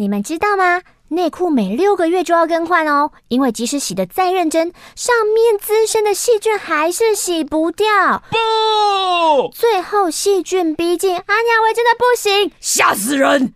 你们知道吗？内裤每六个月就要更换哦，因为即使洗得再认真，上面滋生的细菌还是洗不掉。不，最后细菌逼近，阿娘喂真的不行，吓死人！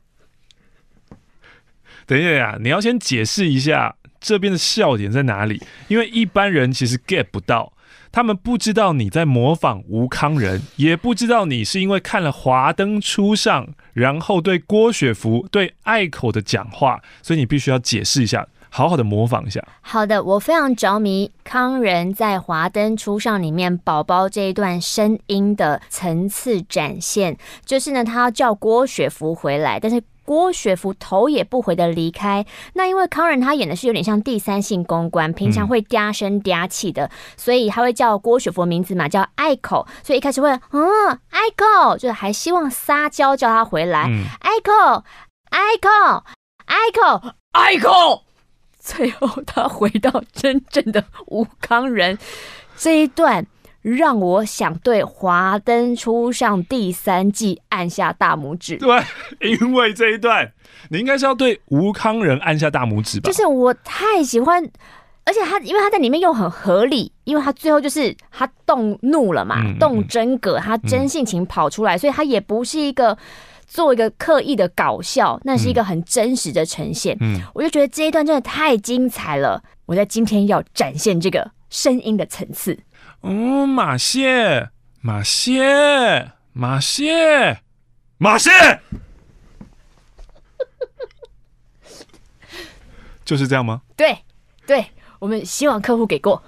等一下呀，你要先解释一下这边的笑点在哪里，因为一般人其实 get 不到。他们不知道你在模仿吴康仁，也不知道你是因为看了《华灯初上》，然后对郭雪芙、对爱口的讲话，所以你必须要解释一下，好好的模仿一下。好的，我非常着迷康仁在《华灯初上》里面宝宝这一段声音的层次展现，就是呢，他要叫郭雪芙回来，但是。郭雪芙头也不回的离开，那因为康仁他演的是有点像第三性公关，平常会嗲声嗲气的，所以他会叫郭雪芙名字嘛，叫爱口，所以一开始会嗯爱口，就是还希望撒娇叫他回来，爱口爱口爱口。爱口，最后他回到真正的吴康仁。这一段。让我想对《华灯初上》第三季按下大拇指。对，因为这一段，你应该是要对吴康仁按下大拇指吧？就是我太喜欢，而且他因为他在里面又很合理，因为他最后就是他动怒了嘛，嗯、动真格，他真性情跑出来，嗯、所以他也不是一个做一个刻意的搞笑，那是一个很真实的呈现。嗯，我就觉得这一段真的太精彩了，我在今天要展现这个声音的层次。哦，马蟹，马蟹，马蟹，马蟹，就是这样吗？对，对，我们希望客户给过。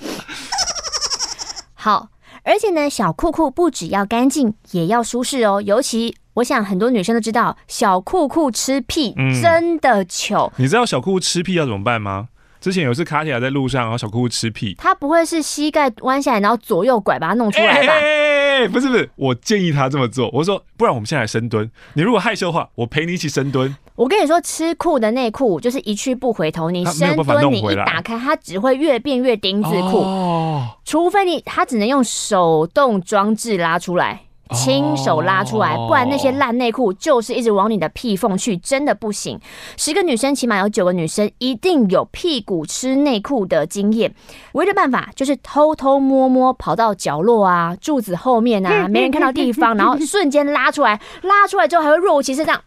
好，而且呢，小裤裤不只要干净，也要舒适哦。尤其，我想很多女生都知道，小裤裤吃屁真的糗。你知道小裤裤吃屁要怎么办吗？之前有一次卡起来在路上，然后小裤裤吃屁，他不会是膝盖弯下来，然后左右拐把它弄出来吧？欸？不是不是，我建议他这么做。我说，不然我们现在来深蹲。你如果害羞的话，我陪你一起深蹲。我跟你说，吃裤的内裤就是一去不回头。你 深蹲，你一打开，它只会越变越丁字裤。哦，除非你，它只能用手动装置拉出来。亲手拉出来，不然那些烂内裤就是一直往你的屁缝去，真的不行。十个女生起码有九个女生一定有屁股吃内裤的经验。唯一的办法就是偷偷摸摸跑到角落啊、柱子后面啊、没人看到地方，然后瞬间拉出来，拉出来之后还会若无其事这样。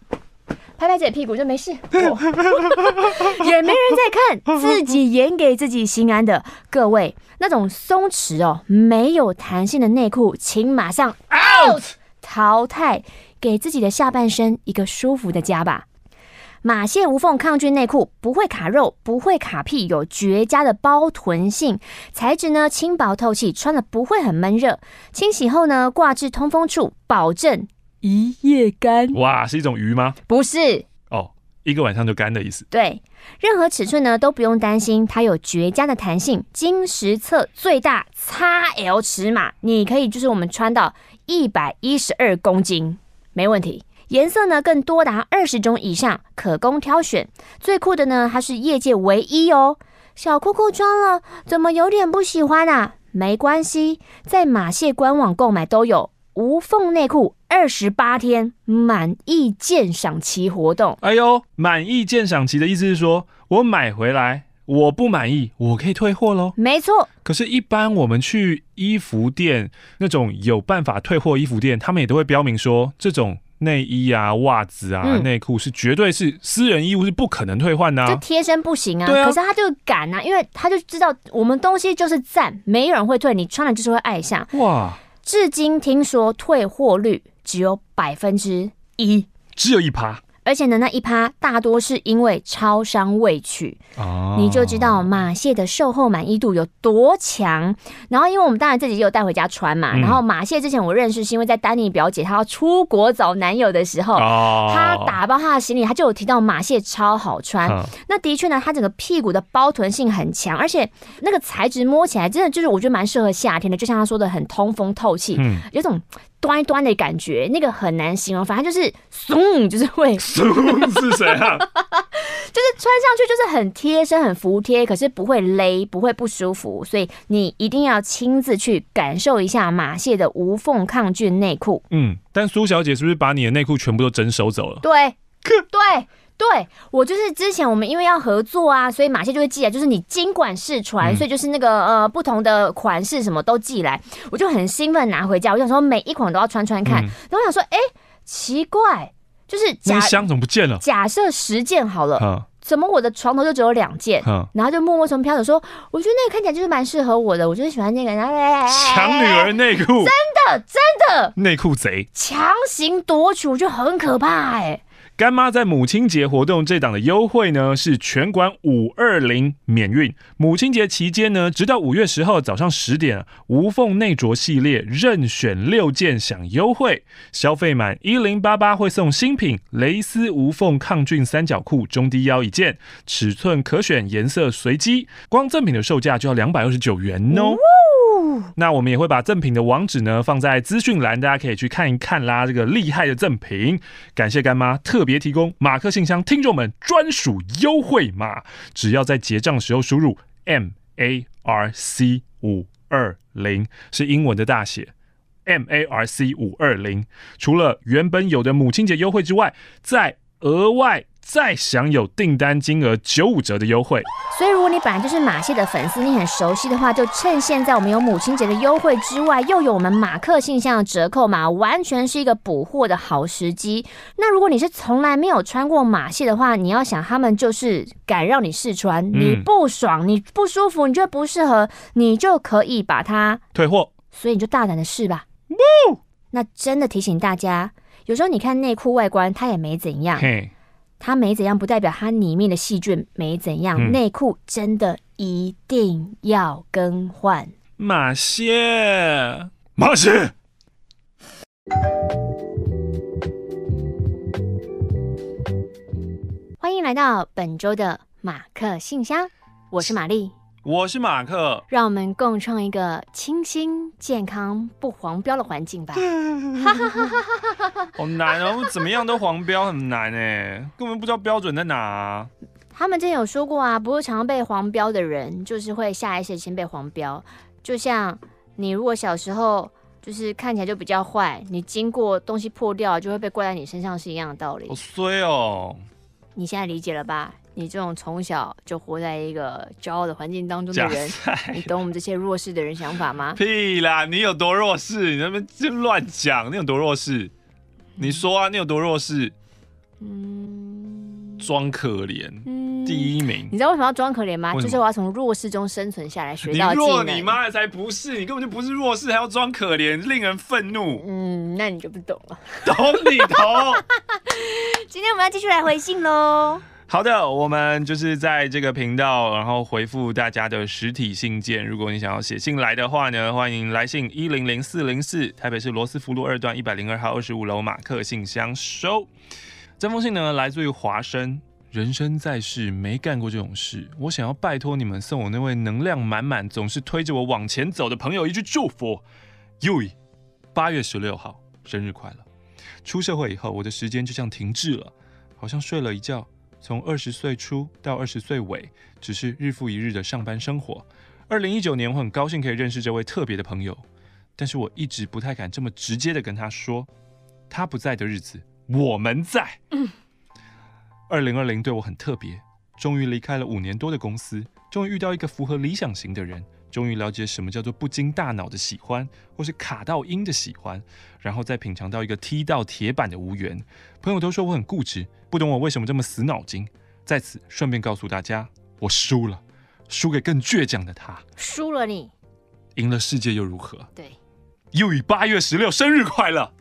拍拍自己屁股就没事，也没人在看，自己演给自己心安的。各位，那种松弛哦、没有弹性的内裤，请马上 out 淘汰，给自己的下半身一个舒服的家吧。马蟹无缝抗菌内裤不会卡肉，不会卡屁，有绝佳的包臀性，材质呢轻薄透气，穿了不会很闷热。清洗后呢，挂至通风处，保证。一夜干哇，是一种鱼吗？不是哦，一个晚上就干的意思。对，任何尺寸呢都不用担心，它有绝佳的弹性，经实测最大 XL 尺码，你可以就是我们穿到一百一十二公斤没问题。颜色呢更多达二十种以上，可供挑选。最酷的呢，它是业界唯一哦。小裤裤穿了怎么有点不喜欢啊？没关系，在马蟹官网购买都有。无缝内裤二十八天满意鉴赏期活动。哎呦，满意鉴赏期的意思是说，我买回来我不满意，我可以退货喽？没错。可是，一般我们去衣服店那种有办法退货衣服店，他们也都会标明说，这种内衣啊、袜子啊、内裤、嗯、是绝对是私人衣物，是不可能退换的、啊。就贴身不行啊。对啊。可是他就敢啊，因为他就知道我们东西就是赞，没有人会退，你穿了就是会爱上。哇。至今听说退货率只有百分之一，只有一趴。而且呢，那一趴大多是因为超商未取，哦，你就知道马蟹的售后满意度有多强。然后，因为我们当然自己也有带回家穿嘛。嗯、然后，马蟹之前我认识是因为在丹尼表姐她要出国找男友的时候，哦，她打包她的行李，她就有提到马蟹超好穿。哦、那的确呢，它整个屁股的包臀性很强，而且那个材质摸起来真的就是我觉得蛮适合夏天的，就像她说的很通风透气，嗯，有种。端一端的感觉，那个很难形容，反正就是松，就是会松是谁啊？就是穿上去就是很贴身、很服帖，可是不会勒，不会不舒服，所以你一定要亲自去感受一下马蟹的无缝抗菌内裤。嗯，但苏小姐是不是把你的内裤全部都整收走了？对，对。对，我就是之前我们因为要合作啊，所以马戏就会寄来，就是你尽管试穿，嗯、所以就是那个呃不同的款式什么都寄来，我就很兴奋拿回家，我想说每一款都要穿穿看，嗯、然后我想说，哎，奇怪，就是假箱怎么不见了？假设十件好了，嗯、怎么我的床头就只有两件？嗯、然后就默默从飘走说，我觉得那个看起来就是蛮适合我的，我就是喜欢那个，然后抢女儿内裤，真的真的内裤贼强行夺取，我觉得很可怕哎、欸。干妈在母亲节活动这档的优惠呢，是全馆五二零免运。母亲节期间呢，直到五月十号早上十点，无缝内着系列任选六件享优惠，消费满一零八八会送新品蕾丝无缝抗菌三角裤中低腰一件，尺寸可选，颜色随机，光赠品的售价就要两百二十九元哦。那我们也会把赠品的网址呢放在资讯栏，大家可以去看一看啦。这个厉害的赠品，感谢干妈特别提供马克信箱听众们专属优惠码，只要在结账时候输入 M A R C 五二零，是英文的大写 M A R C 五二零，除了原本有的母亲节优惠之外，再额外。再享有订单金额九五折的优惠，所以如果你本来就是马戏的粉丝，你很熟悉的话，就趁现在我们有母亲节的优惠之外，又有我们马克信箱的折扣码，完全是一个补货的好时机。那如果你是从来没有穿过马戏的话，你要想他们就是敢让你试穿，你不爽，你不舒服，你觉得不适合，你就可以把它退货，所以你就大胆的试吧。那真的提醒大家，有时候你看内裤外观，它也没怎样。它没怎样，不代表它里面的细菌没怎样。内裤、嗯、真的一定要更换。马歇，马歇，欢迎来到本周的马克信箱，我是玛丽。我是马克，让我们共创一个清新、健康、不黄标的环境吧。好难哦，怎么样都黄标很难哎，根本不知道标准在哪啊。他们之前有说过啊，不是常常被黄标的人，就是会下意识先被黄标。就像你如果小时候就是看起来就比较坏，你经过东西破掉就会被怪在你身上是一样的道理。好衰哦！你现在理解了吧？你这种从小就活在一个骄傲的环境当中的人，你懂我们这些弱势的人想法吗？屁啦！你有多弱势？你那边就乱讲，你有多弱势？你说啊，你有多弱势？嗯，装可怜，嗯、第一名。你知道为什么要装可怜吗？就是我要从弱势中生存下来，学到你弱你妈的才不是！你根本就不是弱势，还要装可怜，令人愤怒。嗯，那你就不懂了。懂你懂。今天我们要继续来回信喽。好的，我们就是在这个频道，然后回复大家的实体信件。如果你想要写信来的话呢，欢迎来信一零零四零四，台北市罗斯福路二段一百零二号二十五楼马克信箱收。这封信呢，来自于华生。人生在世没干过这种事，我想要拜托你们送我那位能量满满、总是推着我往前走的朋友一句祝福。Yui，八月十六号生日快乐。出社会以后，我的时间就像停滞了，好像睡了一觉。从二十岁初到二十岁尾，只是日复一日的上班生活。二零一九年，我很高兴可以认识这位特别的朋友，但是我一直不太敢这么直接的跟他说，他不在的日子，我们在。二零二零对我很特别，终于离开了五年多的公司，终于遇到一个符合理想型的人。终于了解什么叫做不经大脑的喜欢，或是卡到音的喜欢，然后再品尝到一个踢到铁板的无缘。朋友都说我很固执，不懂我为什么这么死脑筋。在此顺便告诉大家，我输了，输给更倔强的他。输了你，赢了世界又如何？对，又以八月十六生日快乐，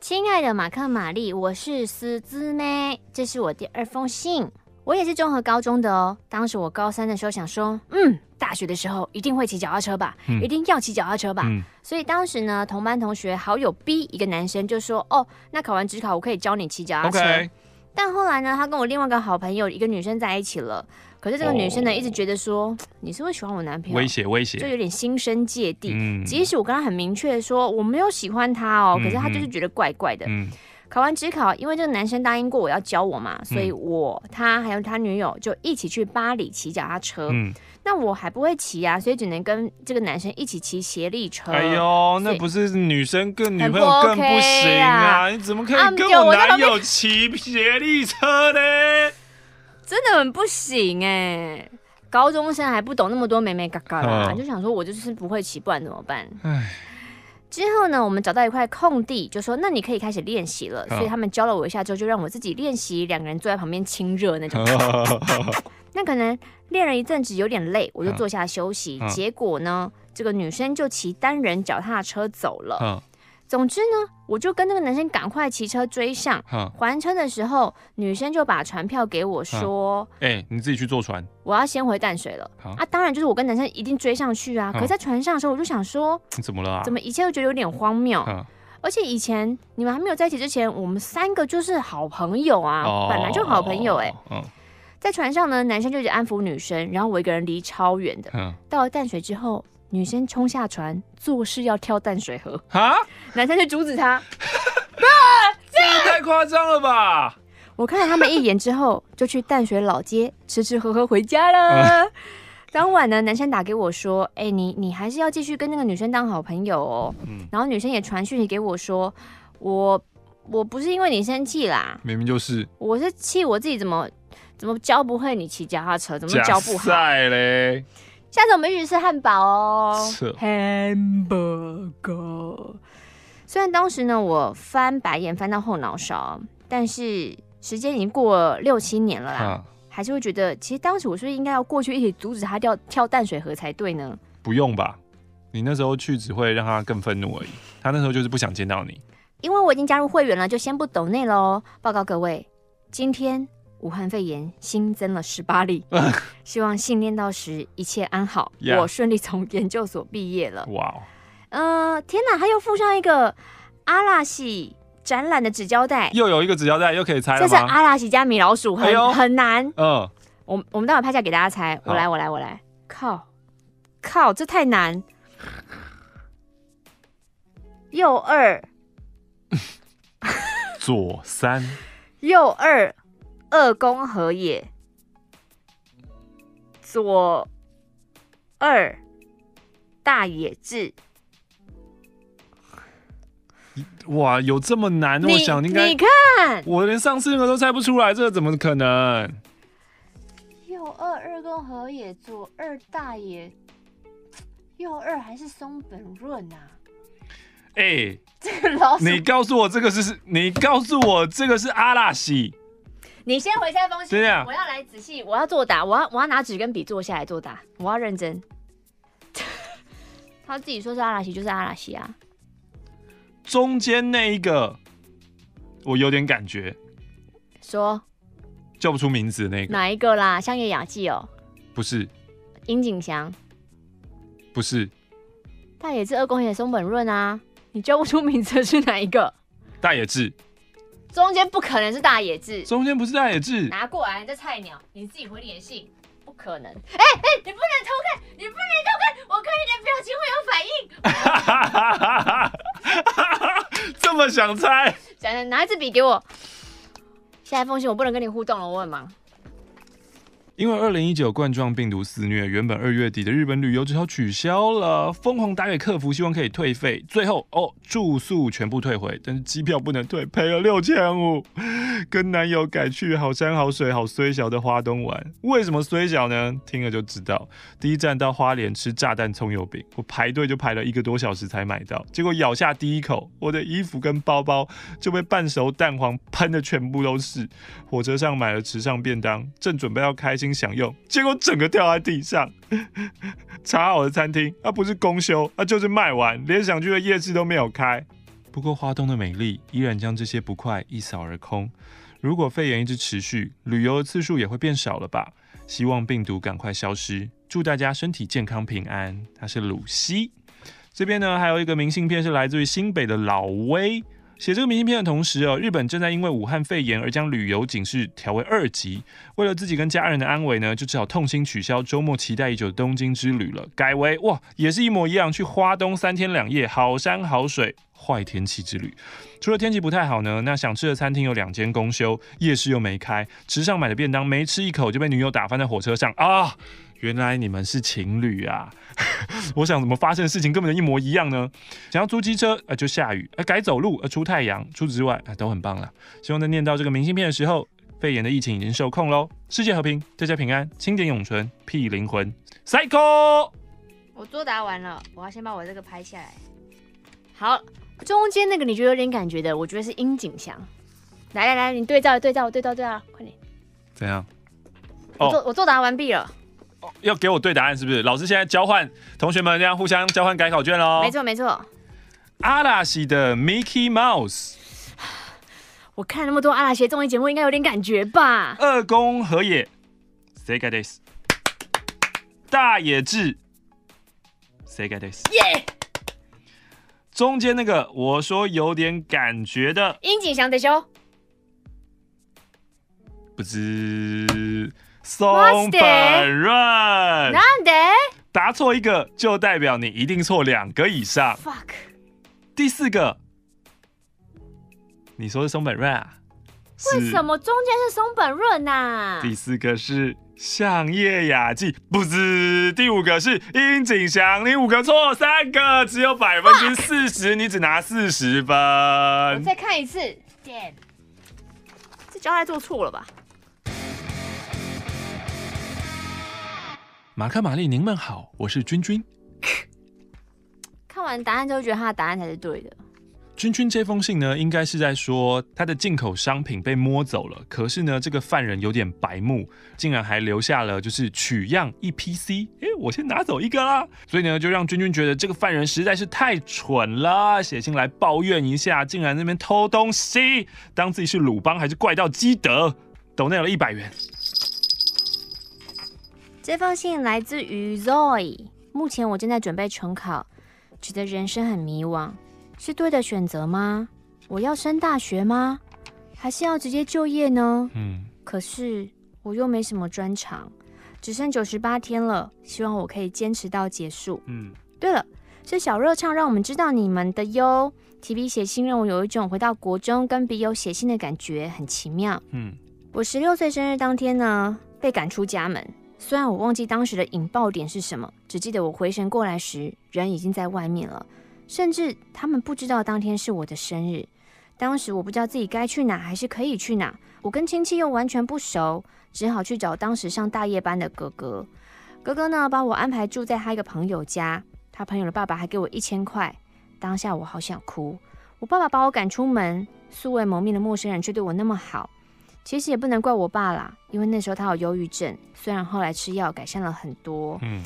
亲爱的马克玛丽，我是思姿妹，这是我第二封信。我也是综合高中的哦。当时我高三的时候想说，嗯，大学的时候一定会骑脚踏车吧，嗯、一定要骑脚踏车吧。嗯、所以当时呢，同班同学好友 B 一个男生就说，哦，那考完职考我可以教你骑脚踏车。但后来呢，他跟我另外一个好朋友一个女生在一起了。可是这个女生呢，一直觉得说，你是会喜欢我男朋友，威胁威胁，就有点心生芥蒂。嗯、即使我跟他很明确的说我没有喜欢他哦，可是他就是觉得怪怪的。嗯嗯考完职考，因为这个男生答应过我要教我嘛，所以我、嗯、他还有他女友就一起去巴黎骑脚踏车。嗯，那我还不会骑啊，所以只能跟这个男生一起骑协力车。哎呦，那不是女生跟女朋友更不行啊？你怎么可以跟我男友骑协力车呢？真的很不行哎！高中生还不懂那么多美美嘎嘎啦，就想说我就是不会骑，不然怎么办？唉。之后呢，我们找到一块空地，就说那你可以开始练习了。所以他们教了我一下之后，就让我自己练习，两个人坐在旁边亲热那种。那可能练了一阵子有点累，我就坐下休息。结果呢，这个女生就骑单人脚踏车走了。总之呢，我就跟那个男生赶快骑车追上。还车的时候，女生就把船票给我，说：“哎、欸，你自己去坐船，我要先回淡水了。”啊，当然就是我跟男生一定追上去啊。可是在船上的时候，我就想说：“你怎么了？怎么一切都觉得有点荒谬？而且以前你们还没有在一起之前，我们三个就是好朋友啊，本来就好朋友哎。”在船上呢，男生就一直安抚女生，然后我一个人离超远的。到了淡水之后。女生冲下船，做事要跳淡水河。啊，男生去阻止她。这也太夸张了吧！我看了他们一眼之后，就去淡水老街吃吃喝喝回家了。当晚呢，男生打给我说：“哎、欸，你你还是要继续跟那个女生当好朋友哦。嗯”然后女生也传讯息给我说：“我我不是因为你生气啦，明明就是，我是气我自己怎么怎么教不会你骑脚踏车，怎么教不好嘞。”下次我们一起吃汉堡哦，Hamburger。虽然当时呢，我翻白眼翻到后脑勺，但是时间已经过了六七年了啦，啊、还是会觉得，其实当时我是不是应该要过去一起阻止他跳跳淡水河才对呢？不用吧，你那时候去只会让他更愤怒而已。他那时候就是不想见到你，因为我已经加入会员了，就先不抖内喽。报告各位，今天。武汉肺炎新增了十八例，希望信念到时一切安好.我顺利从研究所毕业了。哇 Wow.、呃，天哪，他又附上一个阿拉西展览的纸胶带，又有一个纸胶带，又可以猜了？这是阿拉西加米老鼠，很、哎、很难。嗯，我我们待会拍下给大家猜。我来，我来，我来。靠，靠，这太难。右二，左三，右二。二宫和也，左二大野智。哇，有这么难？你我想应该你看，我连上次那个都猜不出来，这个怎么可能？右二二宫和也，左二大野，右二还是松本润啊？哎、欸，这个老鼠，你告诉我这个是？你告诉我这个是阿拉西？你先回下封信，我要来仔细，我要作答，我要我要拿纸跟笔坐下来作答，我要认真。他自己说是阿拉西，就是阿拉西啊。中间那一个，我有点感觉。说。叫不出名字的那个。哪一个啦？香叶雅纪哦。不是。樱井翔。不是。大野智、二宫和也、松本润啊，你叫不出名字是哪一个？大野智。中间不可能是大野智，中间不是大野智，拿过来，你这菜鸟，你自己回联信，不可能。哎、欸、哎、欸，你不能偷看，你不能偷看，我看你的表情会有反应。这么想猜？想，拿一支笔给我。下一封信我不能跟你互动了，我很忙。因为二零一九冠状病毒肆虐，原本二月底的日本旅游只好取消了。疯狂打给客服，希望可以退费。最后哦，住宿全部退回，但是机票不能退，赔了六千五。跟男友改去好山好水好虽小的花东玩。为什么虽小呢？听了就知道。第一站到花莲吃炸弹葱油饼，我排队就排了一个多小时才买到。结果咬下第一口，我的衣服跟包包就被半熟蛋黄喷的全部都是。火车上买了池上便当，正准备要开心享用，结果整个掉在地上。查好的餐厅，它、不是公休，它、就是卖完，连想去的夜市都没有开。不过花东的美丽依然将这些不快一扫而空。如果肺炎一直持续，旅游的次数也会变少了吧？希望病毒赶快消失，祝大家身体健康平安。他是鲁西。这边呢还有一个明信片是来自于新北的老威。写这个明信片的同时哦，日本正在因为武汉肺炎而将旅游警示调为二级。为了自己跟家人的安危呢，就只好痛心取消周末期待已久的东京之旅了，改为哇，也是一模一样，去花东三天两夜，好山好水，坏天气之旅。除了天气不太好呢，那想吃的餐厅有两间公休，夜市又没开，池上买的便当没吃一口就被女友打翻在火车上啊！原来你们是情侣啊！我想怎么发生的事情根本就一模一样呢？想要租机车，呃，就下雨；呃，改走路，呃，出太阳。除此之外，呃，都很棒了。希望在念到这个明信片的时候，肺炎的疫情已经受控喽，世界和平，大家平安，清点永存，屁灵魂，Cycle。我作答完了，我要先把我这个拍下来。好，中间那个你觉得有点感觉的，我觉得是樱井翔。来来来，你对照对照对照对照，快点。怎样？我作我作答完毕了。要给我对答案是不是？老师现在交换同学们这样互相交换改考卷喽。没错没错。阿拉西的 Mickey Mouse，我看那么多阿拉西综艺节目，应该有点感觉吧？二宫和也，Sega days。大野智，Sega days。耶。中间那个我说有点感觉的，樱井翔的修，不知。松本润，答错一个就代表你一定错两个以上。Fuck，第四个，你说是松本润啊？为什么中间是松本润啊？第四个是相叶雅纪，不是。第五个是樱井翔，你五个错，三个只有百分之四十，你只拿四十分。我再看一次，Damn，这交代做错了吧？马克、玛丽，您们好，我是君君。看完答案之后，觉得他的答案才是对的。君君这封信呢，应该是在说他的进口商品被摸走了。可是呢，这个犯人有点白目，竟然还留下了就是取样 EPC。哎，我先拿走一个啦。所以呢，就让君君觉得这个犯人实在是太蠢了，写信来抱怨一下，竟然那边偷东西，当自己是鲁邦还是怪盗基德？抖内了一百元。这封信来自于 Zoe。目前我正在准备重考，觉得人生很迷惘，是对的选择吗？我要升大学吗？还是要直接就业呢？嗯。可是我又没什么专长，只剩九十八天了，希望我可以坚持到结束。嗯。对了，是小热唱让我们知道你们的哟。提笔写信让我有一种回到国中跟笔友写信的感觉，很奇妙。嗯。我十六岁生日当天呢，被赶出家门。虽然我忘记当时的引爆点是什么，只记得我回神过来时，人已经在外面了。甚至他们不知道当天是我的生日。当时我不知道自己该去哪，还是可以去哪。我跟亲戚又完全不熟，只好去找当时上大夜班的哥哥。哥哥呢，把我安排住在他一个朋友家，他朋友的爸爸还给我一千块。当下我好想哭。我爸爸把我赶出门，素未谋面的陌生人却对我那么好。其实也不能怪我爸啦，因为那时候他有忧郁症，虽然后来吃药改善了很多，嗯，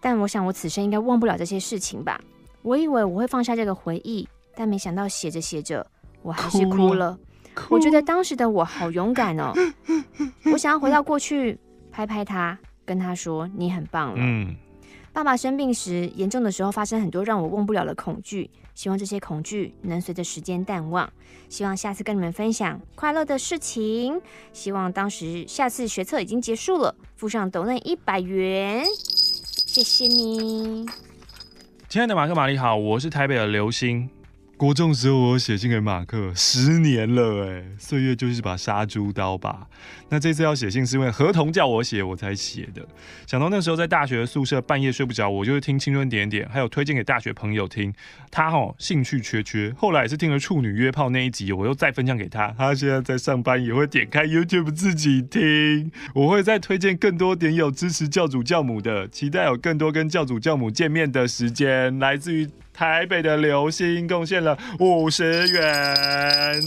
但我想我此生应该忘不了这些事情吧。我以为我会放下这个回忆，但没想到写着写着，我还是哭了。哭了。我觉得当时的我好勇敢哦，我想要回到过去，拍拍他，跟他说你很棒了。嗯。爸爸生病时，严重的时候发生很多让我忘不了的恐惧。希望这些恐惧能随着时间淡忘。希望下次跟你们分享快乐的事情。希望当时下次学测已经结束了，附上抖内一百元，谢谢你。亲爱的马克、玛丽好，我是台北的刘星。国中时候，我写信给马克，十年了哎，岁月就是把杀猪刀吧。那这次要写信是因为合同叫我写，我才写的。想到那时候在大学宿舍半夜睡不着，我就会听青春点点，还有推荐给大学朋友听。他齁兴趣缺缺，后来也是听了处女约炮那一集，我又再分享给他。他现在在上班，也会点开 YouTube 自己听。我会再推荐更多点友支持教主教母的，期待有更多跟教主教母见面的时间。来自于。台北的流星贡献了五十元，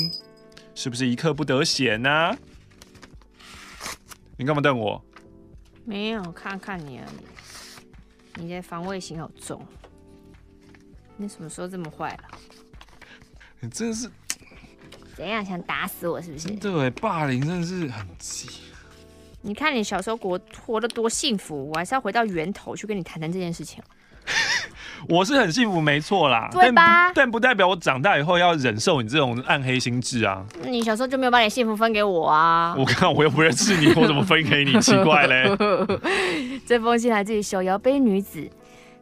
是不是一刻不得闲呢、你干嘛瞪我？没有，看看你而已。你的防卫心好重。你什么时候这么坏了？你真的是怎样想打死我？是不是？对，霸凌真的是很急。你看你小时候活活得多幸福，我还是要回到源头去跟你谈谈这件事情。我是很幸福，没错啦。对吧？但不代表我长大以后要忍受你这种暗黑心智啊。你小时候就没有把你幸福分给我啊？我看我又不认识你，我怎么分给你？奇怪嘞。这封信来自于手摇杯女子。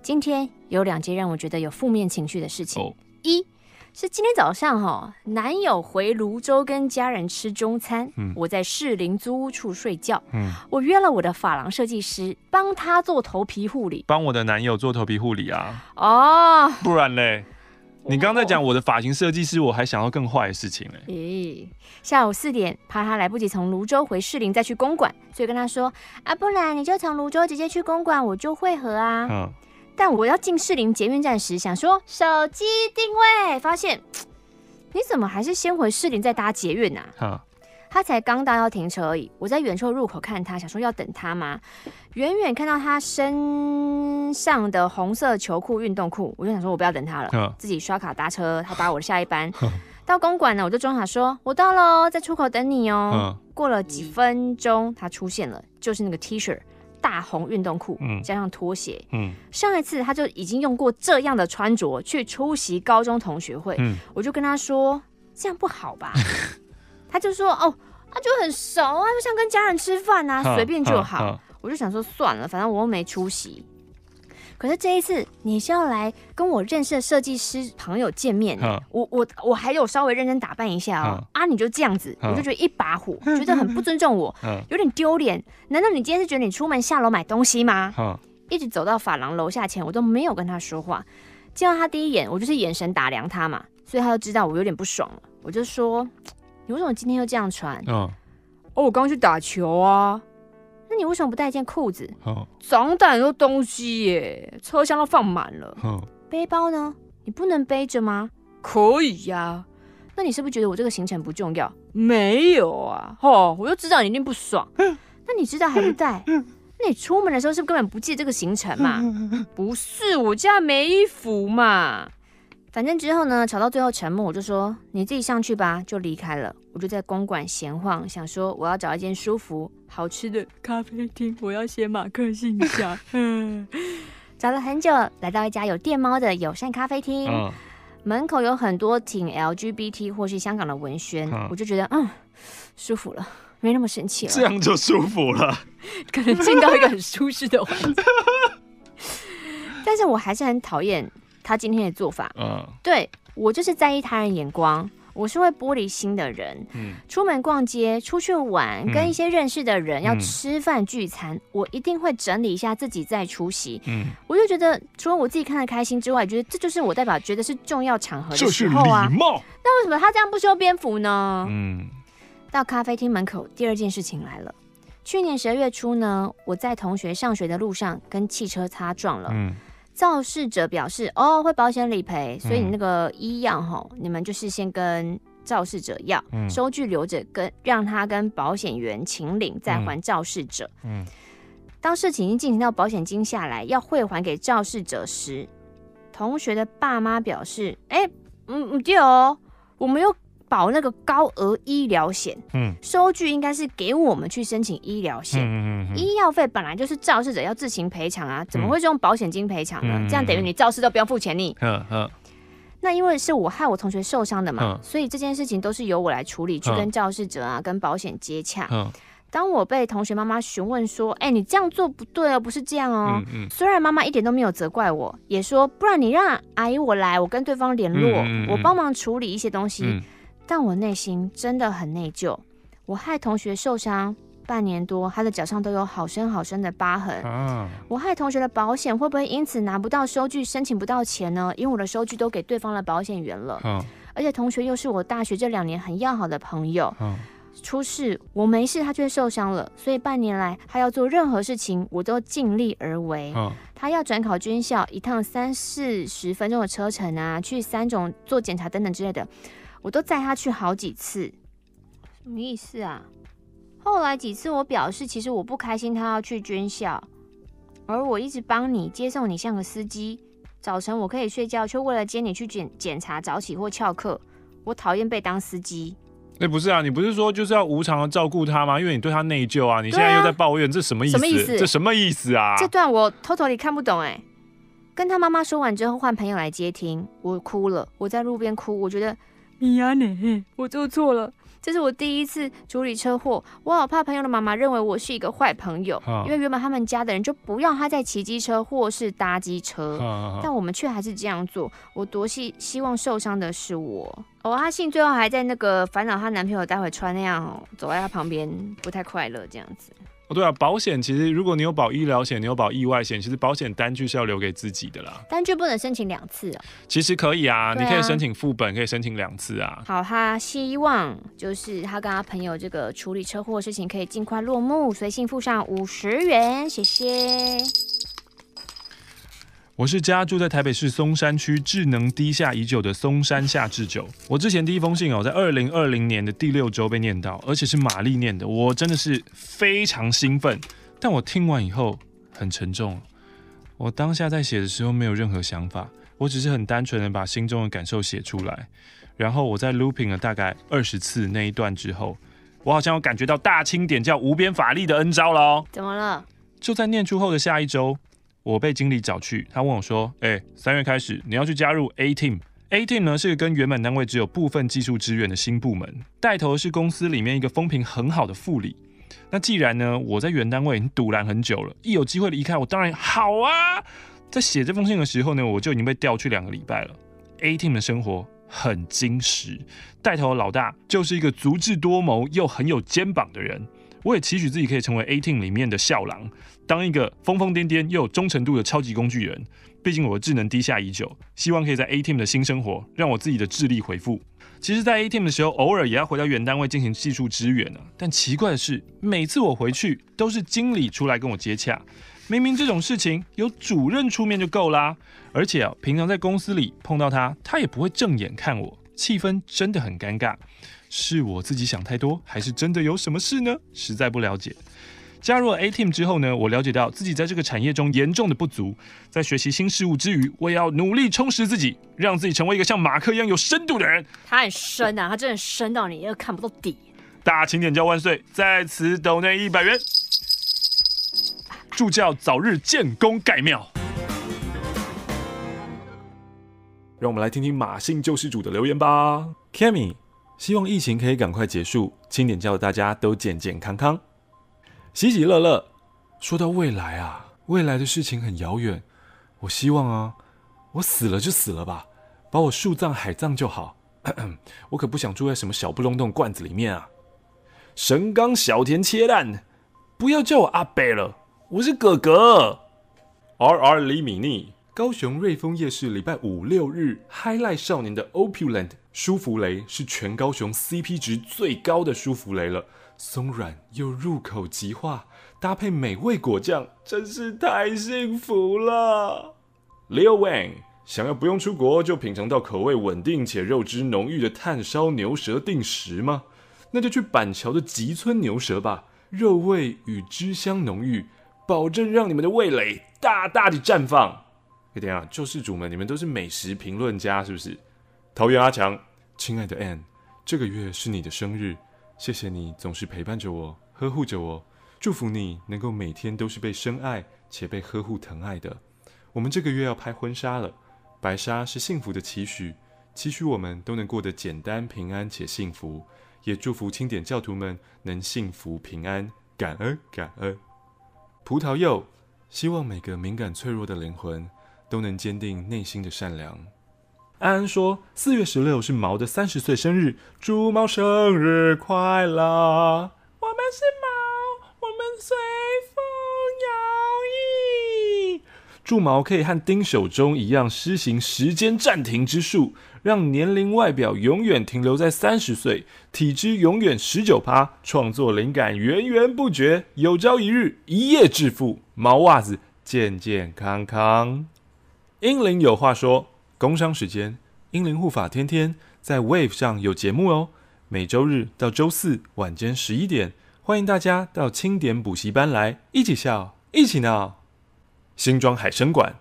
今天有两件让我觉得有负面情绪的事情。Oh. 一是今天早上哈，男友回泸州跟家人吃中餐，嗯、我在士林租屋处睡觉。嗯、我约了我的发廊设计师帮他做头皮护理，帮我的男友做头皮护理啊。哦，不然嘞？你刚才讲我的发型设计师，我还想到更坏的事情嘞。咦，下午四点，怕他来不及从泸州回士林再去公馆，所以跟他说啊，不然你就从泸州直接去公馆，我就会合啊。嗯。但我要进士林捷运站时，想说手机定位，发现 你怎么还是先回士林再搭捷运啊？哈他才刚到要停车而已。我在远处入口看他，想说要等他吗？远远看到他身上的红色球裤、运动裤，我就想说我不要等他了，哈自己刷卡搭车，他搭我的下一班。哈到公馆呢，我就装傻说，我到了，在出口等你哦。哈过了几分钟，他出现了，就是那个 T 恤。大红运动裤，加上拖鞋。嗯，上一次他就已经用过这样的穿着去出席高中同学会。嗯，我就跟他说这样不好吧？他就说哦，他就很熟啊，就像跟家人吃饭啊，随便就好。我就想说算了，反正我又没出席。可是这一次你是要来跟我认识的设计师朋友见面，我我我还有稍微认真打扮一下哦。啊，你就这样子，我就觉得一把火，觉得很不尊重我，有点丢脸。难道你今天是觉得你出门下楼买东西吗？一直走到法廊楼下前，我都没有跟他说话。见到他第一眼，我就是眼神打量他嘛，所以他就知道我有点不爽了。我就说，你为什么今天又这样穿？哦，我刚去打球啊。那你为什么不带一件裤子？装的很多东西耶，车厢都放满了。哦、背包呢？你不能背着吗？可以呀、啊。那你是不是觉得我这个行程不重要？没有啊。哦，我就知道你一定不爽。嗯、那你知道还不带？嗯、那你出门的时候是不是根本不记这个行程嘛？嗯、不是，我家没衣服嘛。反正之后呢，吵到最后沉默，我就说你自己上去吧，就离开了。我就在公馆闲晃，想说我要找一间舒服、好吃的咖啡厅，我要写马克信箱。嗯，找了很久，来到一家有电猫的友善咖啡厅，嗯、门口有很多挺 LGBT 或是香港的文宣，嗯、我就觉得嗯舒服了，没那么生气了，这样就舒服了，可能进到一个很舒适的环境，但是我还是很讨厌。他今天的做法，嗯，对，我就是在意他人眼光，我是会玻璃心的人。嗯，出门逛街、出去玩，跟一些认识的人要吃饭聚餐，嗯、我一定会整理一下自己再出席。嗯，我就觉得除了我自己看得开心之外，觉得这就是我代表觉得是重要场合的时候啊。那为什么他这样不修边幅呢？嗯，到咖啡厅门口，第二件事情来了。去年十二月初呢，我在同学上学的路上跟汽车擦撞了。嗯。肇事者表示：“哦，会保险理赔，所以你那个医药哈，嗯、你们就是先跟肇事者要、嗯、收据留着，跟让他跟保险员请领，再还肇事者。嗯，当事情已经进行到保险金下来要汇还给肇事者时，同学的爸妈表示：哎、欸，嗯嗯，对哦，我们又。”保那个高额医疗险，嗯，收据应该是给我们去申请医疗险，嗯嗯嗯，医药费本来就是肇事者要自行赔偿啊，怎么会用保险金赔偿呢？嗯、这样等于你肇事都不用付钱你，嗯嗯。那因为是我害我同学受伤的嘛，嗯、所以这件事情都是由我来处理，去跟肇事者啊、跟保险接洽。嗯、当我被同学妈妈询问说：“哎、欸，你这样做不对哦，不是这样哦。嗯”嗯、虽然妈妈一点都没有责怪我，也说不然你让阿姨我来，我跟对方联络，我帮忙处理一些东西。嗯但我内心真的很内疚，我害同学受伤半年多，他的脚上都有好深好深的疤痕。啊、我害同学的保险会不会因此拿不到收据，申请不到钱呢？因为我的收据都给对方的保险员了。啊、而且同学又是我大学这两年很要好的朋友。啊、出事我没事，他却受伤了，所以半年来他要做任何事情，我都尽力而为。啊、他要转考军校，一趟三四十分钟的车程啊，去三种做检查等等之类的。我都载他去好几次，什么意思啊？后来几次我表示，其实我不开心他要去军校，而我一直帮你接送你，像个司机。早晨我可以睡觉，却为了接你去检检查早起或翘课。我讨厌被当司机。哎，欸、不是啊，你不是说就是要无偿的照顾他吗？因为你对他内疚啊，你现在又在抱怨，这什么意思？什么意思？这什么意思啊？这段我 totally 看不懂哎、欸。跟他妈妈说完之后，换朋友来接听，我哭了，我在路边哭，我觉得米亚呢，我做错了。这是我第一次处理车祸，我好怕朋友的妈妈认为我是一个坏朋友，啊、因为原本他们家的人就不要他再骑机车或是搭机车，啊、但我们却还是这样做。我多希希望受伤的是我。哦，阿信最后还在那个烦恼她男朋友待会穿那样走在她旁边，不太快乐这样子。哦，对啊，保险其实如果你有保医疗险，你有保意外险，其实保险单据是要留给自己的啦。单据不能申请两次哦？其实可以啊，啊你可以申请副本，可以申请两次啊。好，他希望就是他跟他朋友这个处理车祸的事情可以尽快落幕，随信附上五十元，谢谢。我是家住在台北市松山区，智能低下已久的松山下智久。我之前第一封信哦，在二零二零年的第六周被念到，而且是玛丽念的，我真的是非常兴奋。但我听完以后很沉重。我当下在写的时候没有任何想法，我只是很单纯的把心中的感受写出来。然后我在 looping 了大概二十次那一段之后，我好像有感觉到大清点叫无边法力的恩招了哦。怎么了？就在念出后的下一周。我被经理找去，他问我说：“哎、欸，三月开始你要去加入 A Team。A Team 呢是个跟原本单位只有部分技术支援的新部门，带头是公司里面一个风评很好的副理。那既然呢我在原单位已经堵拦很久了，一有机会离开，我当然好啊。在写这封信的时候呢，我就已经被调去两个礼拜了。A Team 的生活很精实，带头的老大就是一个足智多谋又很有肩膀的人。我也期许自己可以成为 A Team 里面的笑郎。”当一个疯疯癫癫又有忠诚度的超级工具人，毕竟我的智能低下已久，希望可以在 A Team 的新生活让我自己的智力恢复。其实，在 A Team 的时候，偶尔也要回到原单位进行技术支援啊。但奇怪的是，每次我回去都是经理出来跟我接洽。明明这种事情有主任出面就够啦，而且啊，平常在公司里碰到他，他也不会正眼看我，气氛真的很尴尬。是我自己想太多，还是真的有什么事呢？实在不了解。加入了 A Team 之后呢，我了解到自己在这个产业中严重的不足，在学习新事物之余，我也要努力充实自己，让自己成为一个像马克一样有深度的人。他很深啊，他真的深到你又看不到底。大清点教万岁，在此斗内一百元，助教早日建功盖庙。让我们来听听马姓救世主的留言吧。Cammy 希望疫情可以赶快结束，清点教大家都健健康康。喜喜乐乐，说到未来啊，未来的事情很遥远。我希望啊，我死了就死了吧，把我树葬海葬就好咳咳。我可不想住在什么小不隆咚罐子里面啊。神冈小田切蛋，不要叫我阿伯了，我是哥哥。R R 李米妮，高雄瑞丰夜市礼拜五六日，Highlight 少年的 Opulent 舒芙蕾是全高雄 CP 值最高的舒芙蕾了。松软又入口即化，搭配美味果酱，真是太幸福了。Leo Wang 想要不用出国就品尝到口味稳定且肉汁浓郁的炭烧牛舌定食吗？那就去板桥的吉村牛舌吧，肉味与汁香浓郁，保证让你们的味蕾大大的绽放。哎，等下，救世主们，你们都是美食评论家是不是？桃园阿强，亲爱的 Ann，这个月是你的生日。谢谢你总是陪伴着我，呵护着我，祝福你能够每天都是被深爱且被呵护疼爱的。我们这个月要拍婚纱了，白纱是幸福的期许，期许我们都能过得简单、平安且幸福，也祝福清点教徒们能幸福平安，感恩感恩。葡萄柚，希望每个敏感脆弱的灵魂都能坚定内心的善良。安安说：“四月十六是毛的三十岁生日，祝毛生日快乐！我们是毛，我们随风摇曳。祝毛可以和丁守中一样施行时间暂停之术，让年龄外表永远停留在三十岁，体脂永远十九趴，创作灵感源源不绝，有朝一日一夜致富。毛袜子健健康康。”英灵有话说。工商时间，英灵护法天天在 Wave 上有节目哦，每周日到周四晚间十一点，欢迎大家到清点补习班来一起笑，一起闹。新庄海生馆，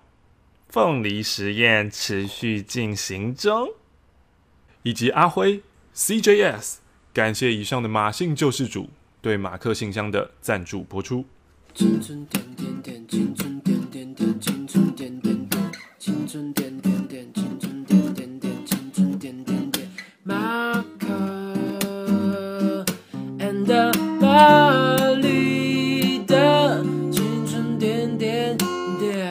凤梨实验持续进行中，以及阿辉 CJS，感谢以上的马姓救世主对马克信箱的赞助播出。青春点点点，青春点点点，青春点点点。春点点点，巴黎的青春点点点。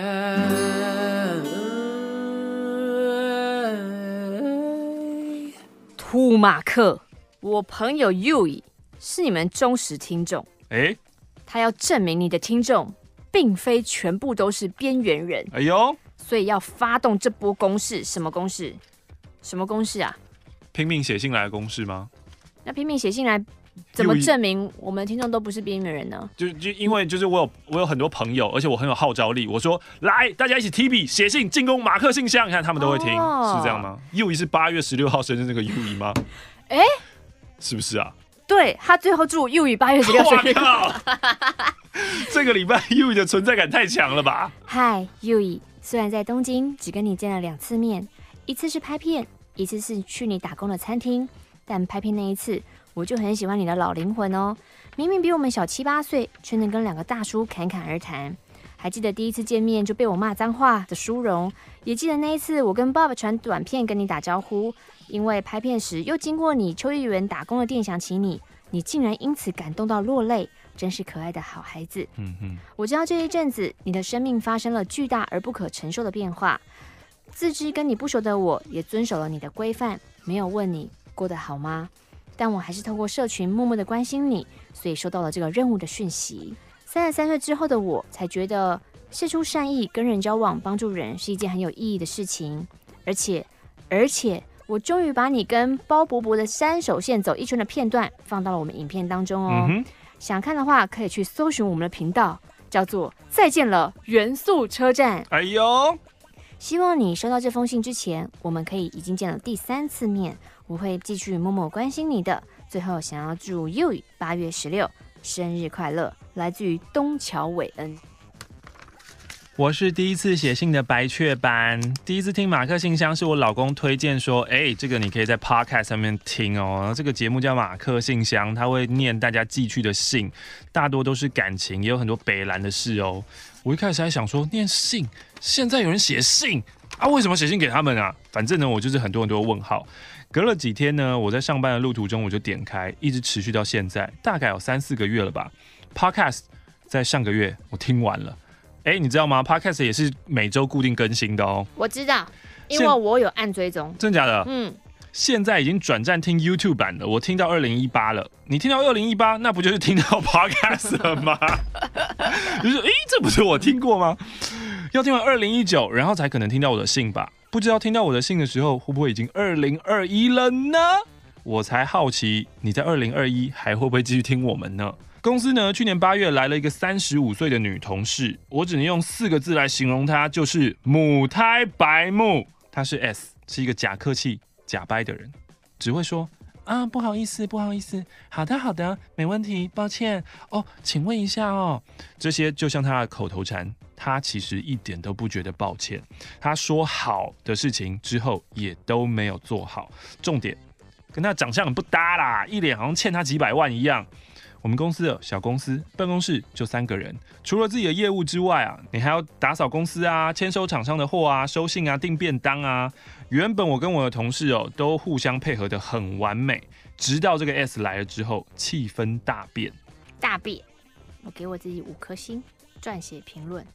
兔马克，我朋友 Yui 是你们忠实听众。哎，他要证明你的听众并非全部都是边缘人。哎呦！所以要发动这波攻势，什么攻势？什么攻势啊？拼命写信来的攻势吗？那拼命写信来，怎么证明我们的听众都不是边缘人呢？就就因为就是我有我有很多朋友，而且我很有号召力。我说来，大家一起提笔写信进攻马克信箱，你看他们都会听，哦、是这样吗？又一是八月十六号生日那个 U 一吗？哎、欸，是不是啊？对，他最后祝 U 一八月十六生日。靠这个礼拜 U 一的存在感太强了吧？嗨，U 一。虽然在东京只跟你见了两次面，一次是拍片，一次是去你打工的餐厅，但拍片那一次我就很喜欢你的老灵魂哦。明明比我们小七八岁，却能跟两个大叔侃侃而谈。还记得第一次见面就被我骂脏话的殊荣，也记得那一次我跟 Bob 传短片跟你打招呼，因为拍片时又经过你秋叶原打工的店想起你，你竟然因此感动到落泪。真是可爱的好孩子。嗯哼，我知道这一阵子你的生命发生了巨大而不可承受的变化。自知跟你不熟的我，也遵守了你的规范，没有问你过得好吗？但我还是透过社群默默的关心你，所以收到了这个任务的讯息。三十三岁之后的我，才觉得事出善意、跟人交往、帮助人是一件很有意义的事情。而且，而且，我终于把你跟包伯伯的山手线走一圈的片段放到了我们影片当中哦。嗯想看的话，可以去搜寻我们的频道，叫做“再见了，元素车站”。哎呦，希望你收到这封信之前，我们可以已经见了第三次面。我会继续默默关心你的。最后，想要祝 Yui 八月十六生日快乐，来自于东桥伟恩。我是第一次写信的白雀斑，第一次听马克信箱是我老公推荐说，哎、这个你可以在 Podcast 上面听哦。这个节目叫马克信箱，他会念大家寄去的信，大多都是感情，也有很多北兰的事哦。我一开始还想说，念信，现在有人写信啊？为什么写信给他们啊？反正呢，我就是很多很多问号。隔了几天呢，我在上班的路途中，我就点开，一直持续到现在，大概有三四个月了吧。Podcast 在上个月我听完了。哎，你知道吗？Podcast 也是每周固定更新的哦。我知道，因为我有按追踪。真的假的？嗯。现在已经转战听 YouTube 版了。我听到二零一八了。你听到二零一八，那不就是听到 Podcast 了吗？你 说，哎，这不是我听过吗？要听完二零一九，然后才可能听到我的信吧？不知道听到我的信的时候，会不会已经二零二一了呢？我才好奇，你在二零二一还会不会继续听我们呢？公司呢，去年八月来了一个三十五岁的女同事，我只能用四个字来形容她，就是母胎白目。她是 S，是一个假客气、假掰的人，只会说啊，不好意思，不好意思，好的，好的，没问题，抱歉哦，请问一下哦，这些就像她的口头禅，她其实一点都不觉得抱歉。她说好的事情之后也都没有做好，重点跟她长相很不搭啦，一脸好像欠她几百万一样。我们公司的小公司，办公室就三个人，除了自己的业务之外啊，你还要打扫公司啊，签收厂商的货啊，收信啊，订便当啊。原本我跟我的同事哦，都互相配合的很完美，直到这个 S 来了之后，气氛大变。大变，我给我自己五颗星，撰写评论。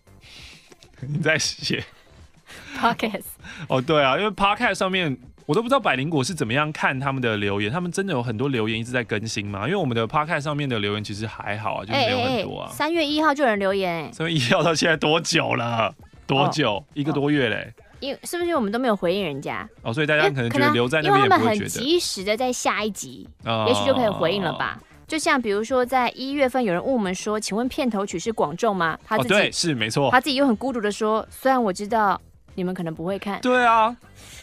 你在写 Podcast？哦，对啊，因为 Podcast 上面。我都不知道百灵果是怎么样看他们的留言，他们真的有很多留言一直在更新吗？因为我们的 Podcast 上面的留言其实还好啊，就是没有很多啊。三、欸欸、月一号就有人留言，三月一号到现在多久了？多久？哦、一个多月嘞。因为是不是我们都没有回应人家？哦，所以大家可能觉得留在那边也不会觉得。因为他们很及时的在下一集，哦、也许就可以回应了吧？就像比如说在一月份有人问我们说，请问片头曲是广众吗？他自己、哦、对是没错，他自己又很孤独的说，虽然我知道你们可能不会看。对啊，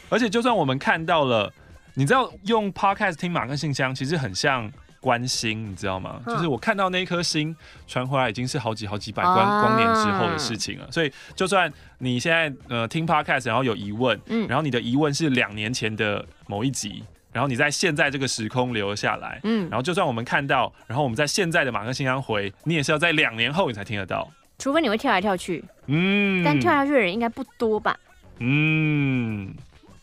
而且就算我们看到了。你知道用 Podcast 听马克信箱，其实很像关心，你知道吗？嗯、就是我看到那颗星传回来，已经是好几好几百光光年之后的事情了。啊、所以，就算你现在呃听 Podcast，然后有疑问，嗯，然后你的疑问是两年前的某一集，然后你在现在这个时空留了下来，嗯，然后就算我们看到，然后我们在现在的马克信箱回，你也是要在两年后你才听得到，除非你会跳来跳去，嗯，但跳下去的人应该不多吧？嗯，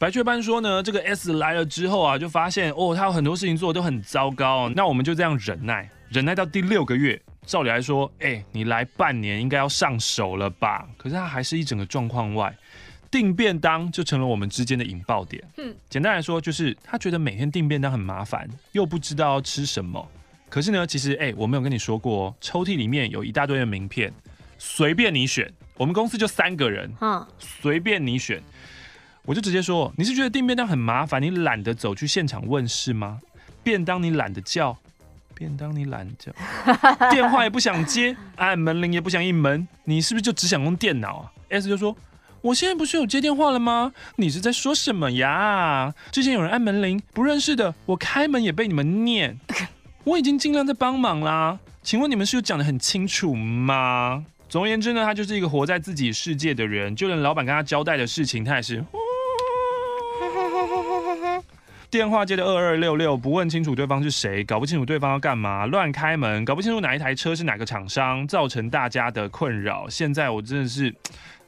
白雀斑说呢，这个 S 来了之后啊，就发现哦，他有很多事情做的都很糟糕。那我们就这样忍耐，忍耐到第六个月，照理来说，哎、欸，你来半年应该要上手了吧？可是他还是一整个状况外。订便当就成了我们之间的引爆点。嗯，简单来说就是他觉得每天订便当很麻烦，又不知道要吃什么。可是呢，其实哎、欸，我没有跟你说过，抽屉里面有一大堆的名片，随便你选。我们公司就三个人，嗯，随便你选。我就直接说，你是觉得订便当很麻烦，你懒得走去现场问是吗？便当你懒得叫，便当你懒得叫，电话也不想接，按门铃也不想应门，你是不是就只想用电脑啊？S 就说。我现在不是有接电话了吗？你是在说什么呀？之前有人按门铃，不认识的，我开门也被你们念。我已经尽量在帮忙啦，请问你们是有讲得很清楚吗？总而言之呢，他就是一个活在自己世界的人，就连老板跟他交代的事情，他也是。电话接的二二六六，不问清楚对方是谁，搞不清楚对方要干嘛，乱开门，搞不清楚哪一台车是哪个厂商，造成大家的困扰。现在我真的是。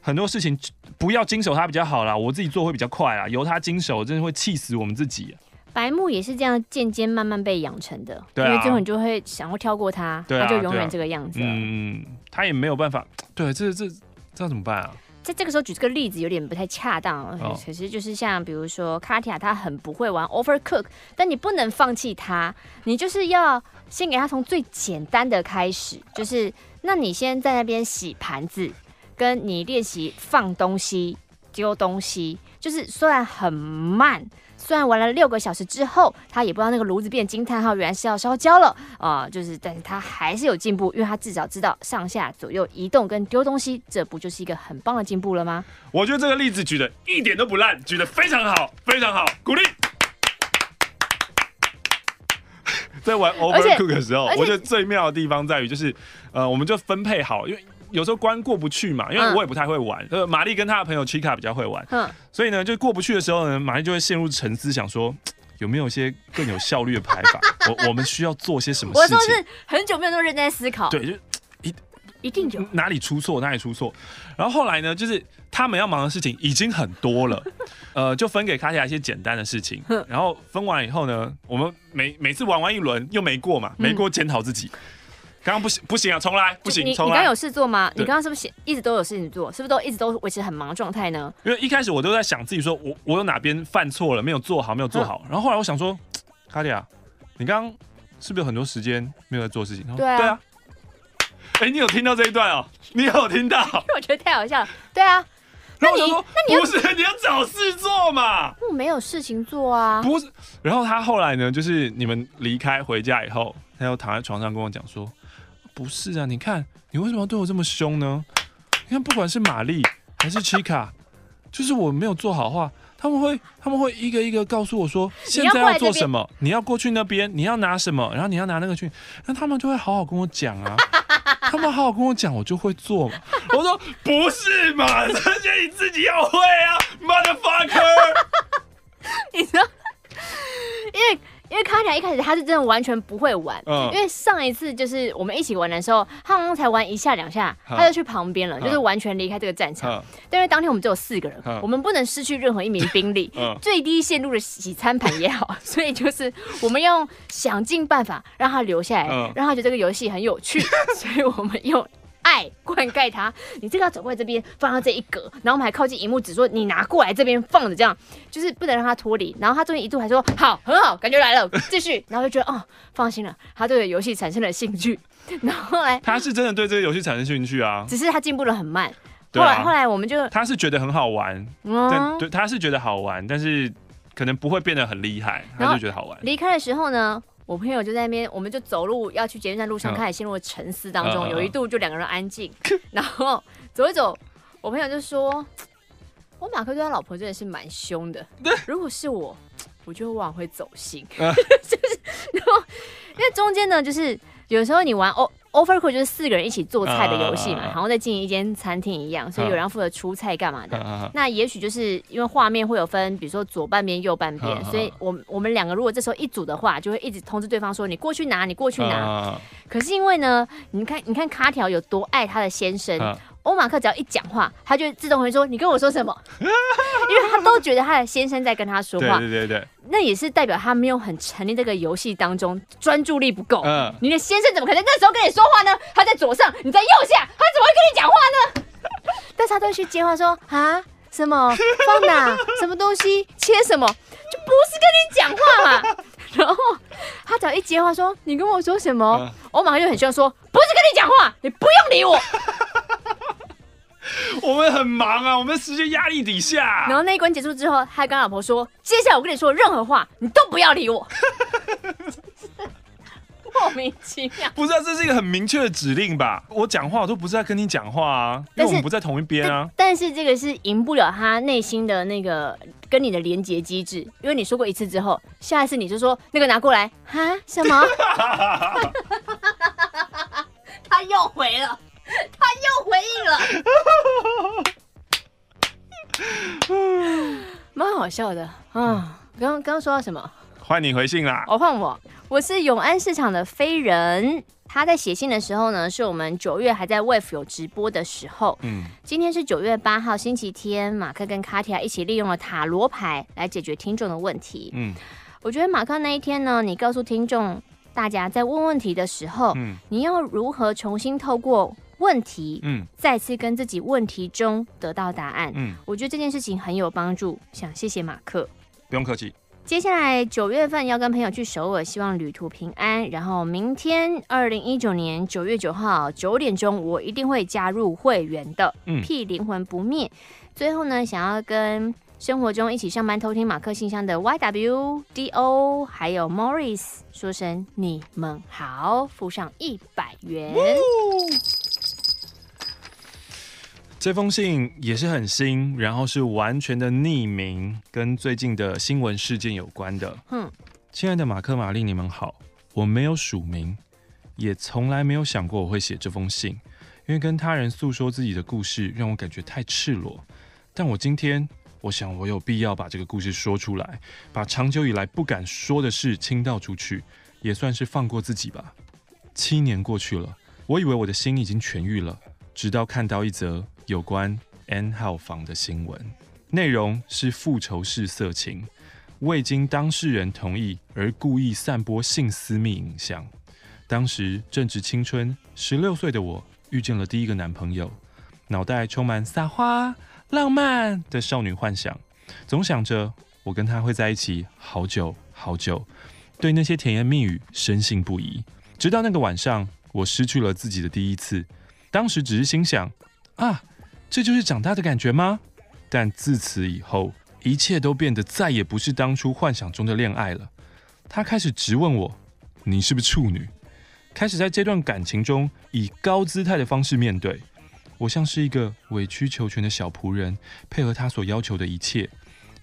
很多事情不要经手他比较好啦，我自己做会比较快啦。由他经手真的会气死我们自己。白木也是这样渐渐慢慢被养成的，对啊，因为最后你就会想要跳过他，对啊，他就永远这个样子。嗯，他也没有办法。对，这这这样怎么办啊？在这个时候举这个例子有点不太恰当，哦，可是就是像比如说卡提亚，他很不会玩 Overcook，但你不能放弃他，你就是要先给他从最简单的开始，就是那你先在那边洗盘子。跟你练习放东西、丢东西，就是虽然很慢，虽然玩了六个小时之后，他也不知道那个炉子变惊叹号，原来是要烧焦了啊、呃！就是，但是他还是有进步，因为他至少知道上下左右移动跟丢东西，这不就是一个很棒的进步了吗？我觉得这个例子举的一点都不烂，举的非常好，非常好，鼓励。在玩 Overcook 的时候，我觉得最妙的地方在于，就是呃，我们就分配好，因为。有时候关过不去嘛，因为我也不太会玩。呃、嗯，玛丽跟她的朋友 Chica 比较会玩，嗯，所以呢，就过不去的时候呢，玛丽就会陷入沉思，想说 有没有一些更有效率的排法？我我们需要做些什么事情？我说是很久没有那么认真在思考，对，就 一一定有哪里出错，哪里出错。然后后来呢，就是他们要忙的事情已经很多了，呃，就分给卡西亚一些简单的事情。然后分完以后呢，我们每每次玩完一轮又没过嘛，没过检讨自己。嗯刚刚不行不行啊，重来不行，重来。你刚有事做吗？你刚刚是不是一直都有事情做？是不是都一直都维持很忙的状态呢？因为一开始我都在想自己说，我我有哪边犯错了，没有做好，没有做好。然后后来我想说，卡迪亚，你刚刚是不是有很多时间没有在做事情？对啊。对啊。哎，你有听到这一段哦？你有听到？我觉得太好笑了。对啊。那你那你不是你要找事做嘛？我没有事情做啊。不是。然后他后来呢，就是你们离开回家以后，他又躺在床上跟我讲说。不是啊，你看你为什么要对我这么凶呢？你看，不管是玛丽还是奇卡，就是我没有做好话，他们会他们会一个一个告诉我说，现在要做什么，你要过去那边，你要拿什么，然后你要拿那个去，那他们就会好好跟我讲啊，他们好好跟我讲，我就会做嘛。我说不是嘛，这些你自己要会啊，motherfucker，你知道，因为。因为卡卡一开始他是真的完全不会玩，嗯、因为上一次就是我们一起玩的时候，他好像才玩一下两下，他就去旁边了，嗯、就是完全离开这个战场。嗯、但因为当天我们只有四个人，嗯、我们不能失去任何一名兵力，嗯、最低限度的洗餐盘也好，所以就是我们用想尽办法让他留下来，嗯、让他觉得这个游戏很有趣，所以我们用。爱灌溉它，你这个要走过来这边放到这一格，然后我们还靠近萤幕只说你拿过来这边放着，这样就是不能让它脱离。然后他中间一度还说好，很好，感觉来了，继续。然后就觉得哦，放心了，他对游戏产生了兴趣。然后后来他是真的对这个游戏产生兴趣啊，只是他进步的很慢。后来、啊、后来我们就他是觉得很好玩，嗯，对，他是觉得好玩，但是可能不会变得很厉害，他就觉得好玩。离开的时候呢？我朋友就在那边，我们就走路要去捷运站路上，开始陷入了沉思当中。有一度就两个人安静，然后走一走，我朋友就说：“我马克对他老婆真的是蛮凶的。如果是我，我就往会走心。就是，然后因为中间呢，就是有时候你玩哦。” Overcooked 就是四个人一起做菜的游戏嘛，好像在经营一间餐厅一样，所以有人负责出菜干嘛的。那也许就是因为画面会有分，比如说左半边、右半边，所以我我们两个如果这时候一组的话，就会一直通知对方说：“你过去拿，你过去拿。”可是因为呢，你看，你看卡条有多爱他的先生，欧马克只要一讲话，他就自动会说：“你跟我说什么？” 因为他都觉得他的先生在跟他说话。对对对对，那也是代表他没有很沉溺这个游戏当中，专注力不够。嗯，你的先生怎么可能那时候跟你说话呢？他在左上，你在右下，他怎么会跟你讲话呢？但是他都会去接话说：“啊，什么放哪？什么东西 切什么？就不是跟你讲话嘛。”然后他只要一接话说：“你跟我说什么？”我马上就很希望说：“不是跟你讲话，你不用理我。”我们很忙啊，我们时间压力底下。然后那一关结束之后，他还跟老婆说：“接下来我跟你说任何话，你都不要理我。” 莫名其妙。不是啊，这是一个很明确的指令吧？我讲话我都不是在跟你讲话啊，因为我们不在同一边啊。但，但是这个是赢不了他内心的那个跟你的连接机制，因为你说过一次之后，下一次你就说那个拿过来哈，什么？他又回了。他又回应了，蛮好笑的啊！刚刚刚说到什么？换你回信啦！我换我，我是永安市场的飞人。他在写信的时候呢，是我们九月还在 Wave 有直播的时候。嗯，今天是九月八号星期天，马克跟卡提亚一起利用了塔罗牌来解决听众的问题。嗯，我觉得马克那一天呢，你告诉听众大家在问问题的时候，嗯，你要如何重新透过。问题，嗯，再次跟自己问题中得到答案，嗯，我觉得这件事情很有帮助，想谢谢马克，不用客气。接下来九月份要跟朋友去首尔，希望旅途平安。然后明天二零一九年九月九号九点钟，我一定会加入会员的，嗯，屁灵魂不灭。最后呢，想要跟生活中一起上班偷听马克信箱的 YWDO 还有 Morris 说声你们好，付上一百元。这封信也是很新，然后是完全的匿名，跟最近的新闻事件有关的。嗯，亲爱的马克、玛丽，你们好，我没有署名，也从来没有想过我会写这封信，因为跟他人诉说自己的故事让我感觉太赤裸。但我今天，我想我有必要把这个故事说出来，把长久以来不敢说的事倾倒出去，也算是放过自己吧。七年过去了，我以为我的心已经痊愈了，直到看到一则。有关 N 号房的新闻，内容是复仇式色情，未经当事人同意而故意散播性私密影像。当时正值青春，十六岁的我遇见了第一个男朋友，脑袋充满撒花、浪漫的少女幻想，总想着我跟他会在一起好久好久，对那些甜言蜜语深信不疑。直到那个晚上，我失去了自己的第一次，当时只是心想啊。这就是长大的感觉吗？但自此以后，一切都变得再也不是当初幻想中的恋爱了。他开始质问我：“你是不是处女？”开始在这段感情中以高姿态的方式面对我，像是一个委曲求全的小仆人，配合他所要求的一切。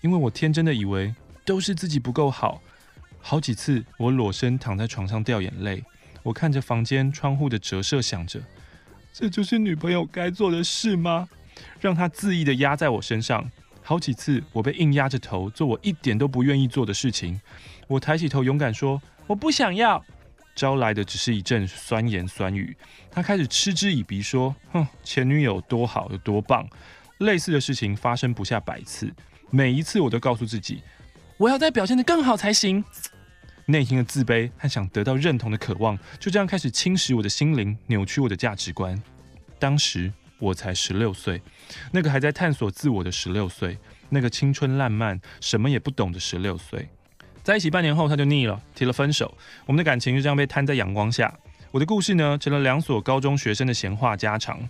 因为我天真的以为都是自己不够好。好几次，我裸身躺在床上掉眼泪，我看着房间窗户的折射，想着：这就是女朋友该做的事吗？让他恣意的压在我身上，好几次我被硬压着头做我一点都不愿意做的事情。我抬起头，勇敢说：“我不想要。”招来的只是一阵酸言酸语。他开始嗤之以鼻，说：“哼，前女友多好，有多棒。”类似的事情发生不下百次，每一次我都告诉自己，我要再表现得更好才行。内心的自卑和想得到认同的渴望，就这样开始侵蚀我的心灵，扭曲我的价值观。当时。我才十六岁，那个还在探索自我的十六岁，那个青春烂漫、什么也不懂的十六岁。在一起半年后，他就腻了，提了分手。我们的感情就这样被摊在阳光下。我的故事呢，成了两所高中学生的闲话家常。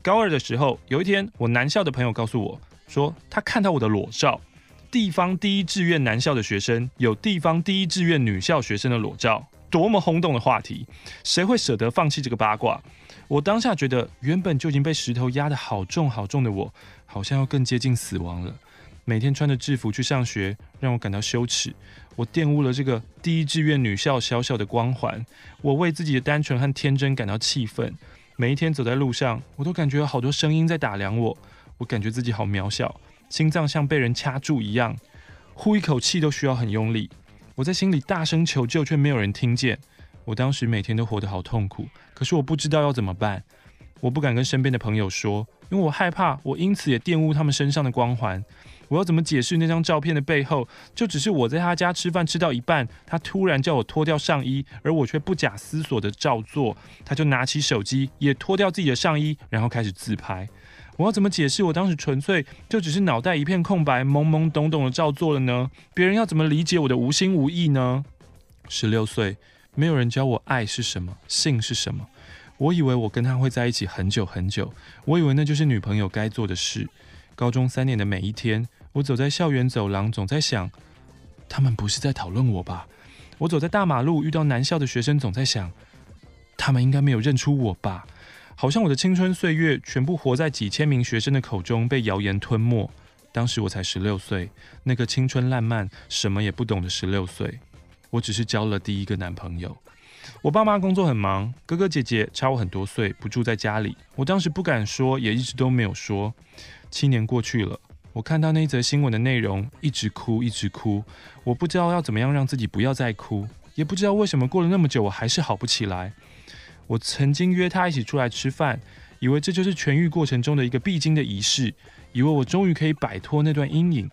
高二的时候，有一天，我男校的朋友告诉我说，他看到我的裸照。地方第一志愿男校的学生有地方第一志愿女校学生的裸照，多么轰动的话题！谁会舍得放弃这个八卦？我当下觉得，原本就已经被石头压得好重好重的我，好像要更接近死亡了。每天穿着制服去上学，让我感到羞耻。我玷污了这个第一志愿女校小小的光环。我为自己的单纯和天真感到气愤。每一天走在路上，我都感觉有好多声音在打量我。我感觉自己好渺小，心脏像被人掐住一样，呼一口气都需要很用力。我在心里大声求救，却没有人听见。我当时每天都活得好痛苦，可是我不知道要怎么办。我不敢跟身边的朋友说，因为我害怕我因此也玷污他们身上的光环。我要怎么解释那张照片的背后，就只是我在他家吃饭吃到一半，他突然叫我脱掉上衣，而我却不假思索的照做。他就拿起手机，也脱掉自己的上衣，然后开始自拍。我要怎么解释我当时纯粹就只是脑袋一片空白，懵懵懂懂的照做了呢？别人要怎么理解我的无心无意呢？十六岁，没有人教我爱是什么，性是什么。我以为我跟他会在一起很久很久，我以为那就是女朋友该做的事。高中三年的每一天。我走在校园走廊，总在想，他们不是在讨论我吧？我走在大马路，遇到男校的学生，总在想，他们应该没有认出我吧？好像我的青春岁月全部活在几千名学生的口中，被谣言吞没。当时我才十六岁，那个青春烂漫、什么也不懂的十六岁。我只是交了第一个男朋友。我爸妈工作很忙，哥哥姐姐差我很多岁，不住在家里。我当时不敢说，也一直都没有说。七年过去了。我看到那一则新闻的内容，一直哭，一直哭。我不知道要怎么样让自己不要再哭，也不知道为什么过了那么久，我还是好不起来。我曾经约他一起出来吃饭，以为这就是痊愈过程中的一个必经的仪式，以为我终于可以摆脱那段阴影。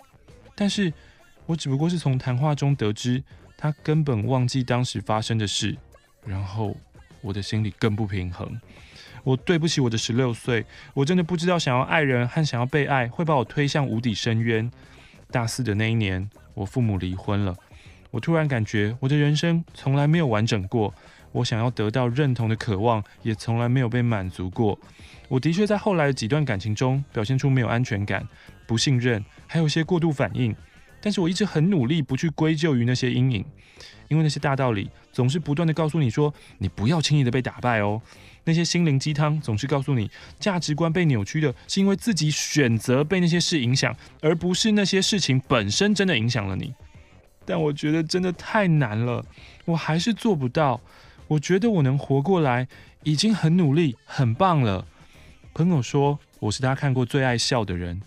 但是，我只不过是从谈话中得知，他根本忘记当时发生的事，然后我的心里更不平衡。我对不起我的十六岁，我真的不知道想要爱人和想要被爱会把我推向无底深渊。大四的那一年，我父母离婚了，我突然感觉我的人生从来没有完整过，我想要得到认同的渴望也从来没有被满足过。我的确在后来的几段感情中表现出没有安全感、不信任，还有些过度反应，但是我一直很努力不去归咎于那些阴影，因为那些大道理总是不断地告诉你说，你不要轻易的被打败哦。那些心灵鸡汤总是告诉你，价值观被扭曲的是因为自己选择被那些事影响，而不是那些事情本身真的影响了你。但我觉得真的太难了，我还是做不到。我觉得我能活过来，已经很努力，很棒了。朋友说我是他看过最爱笑的人，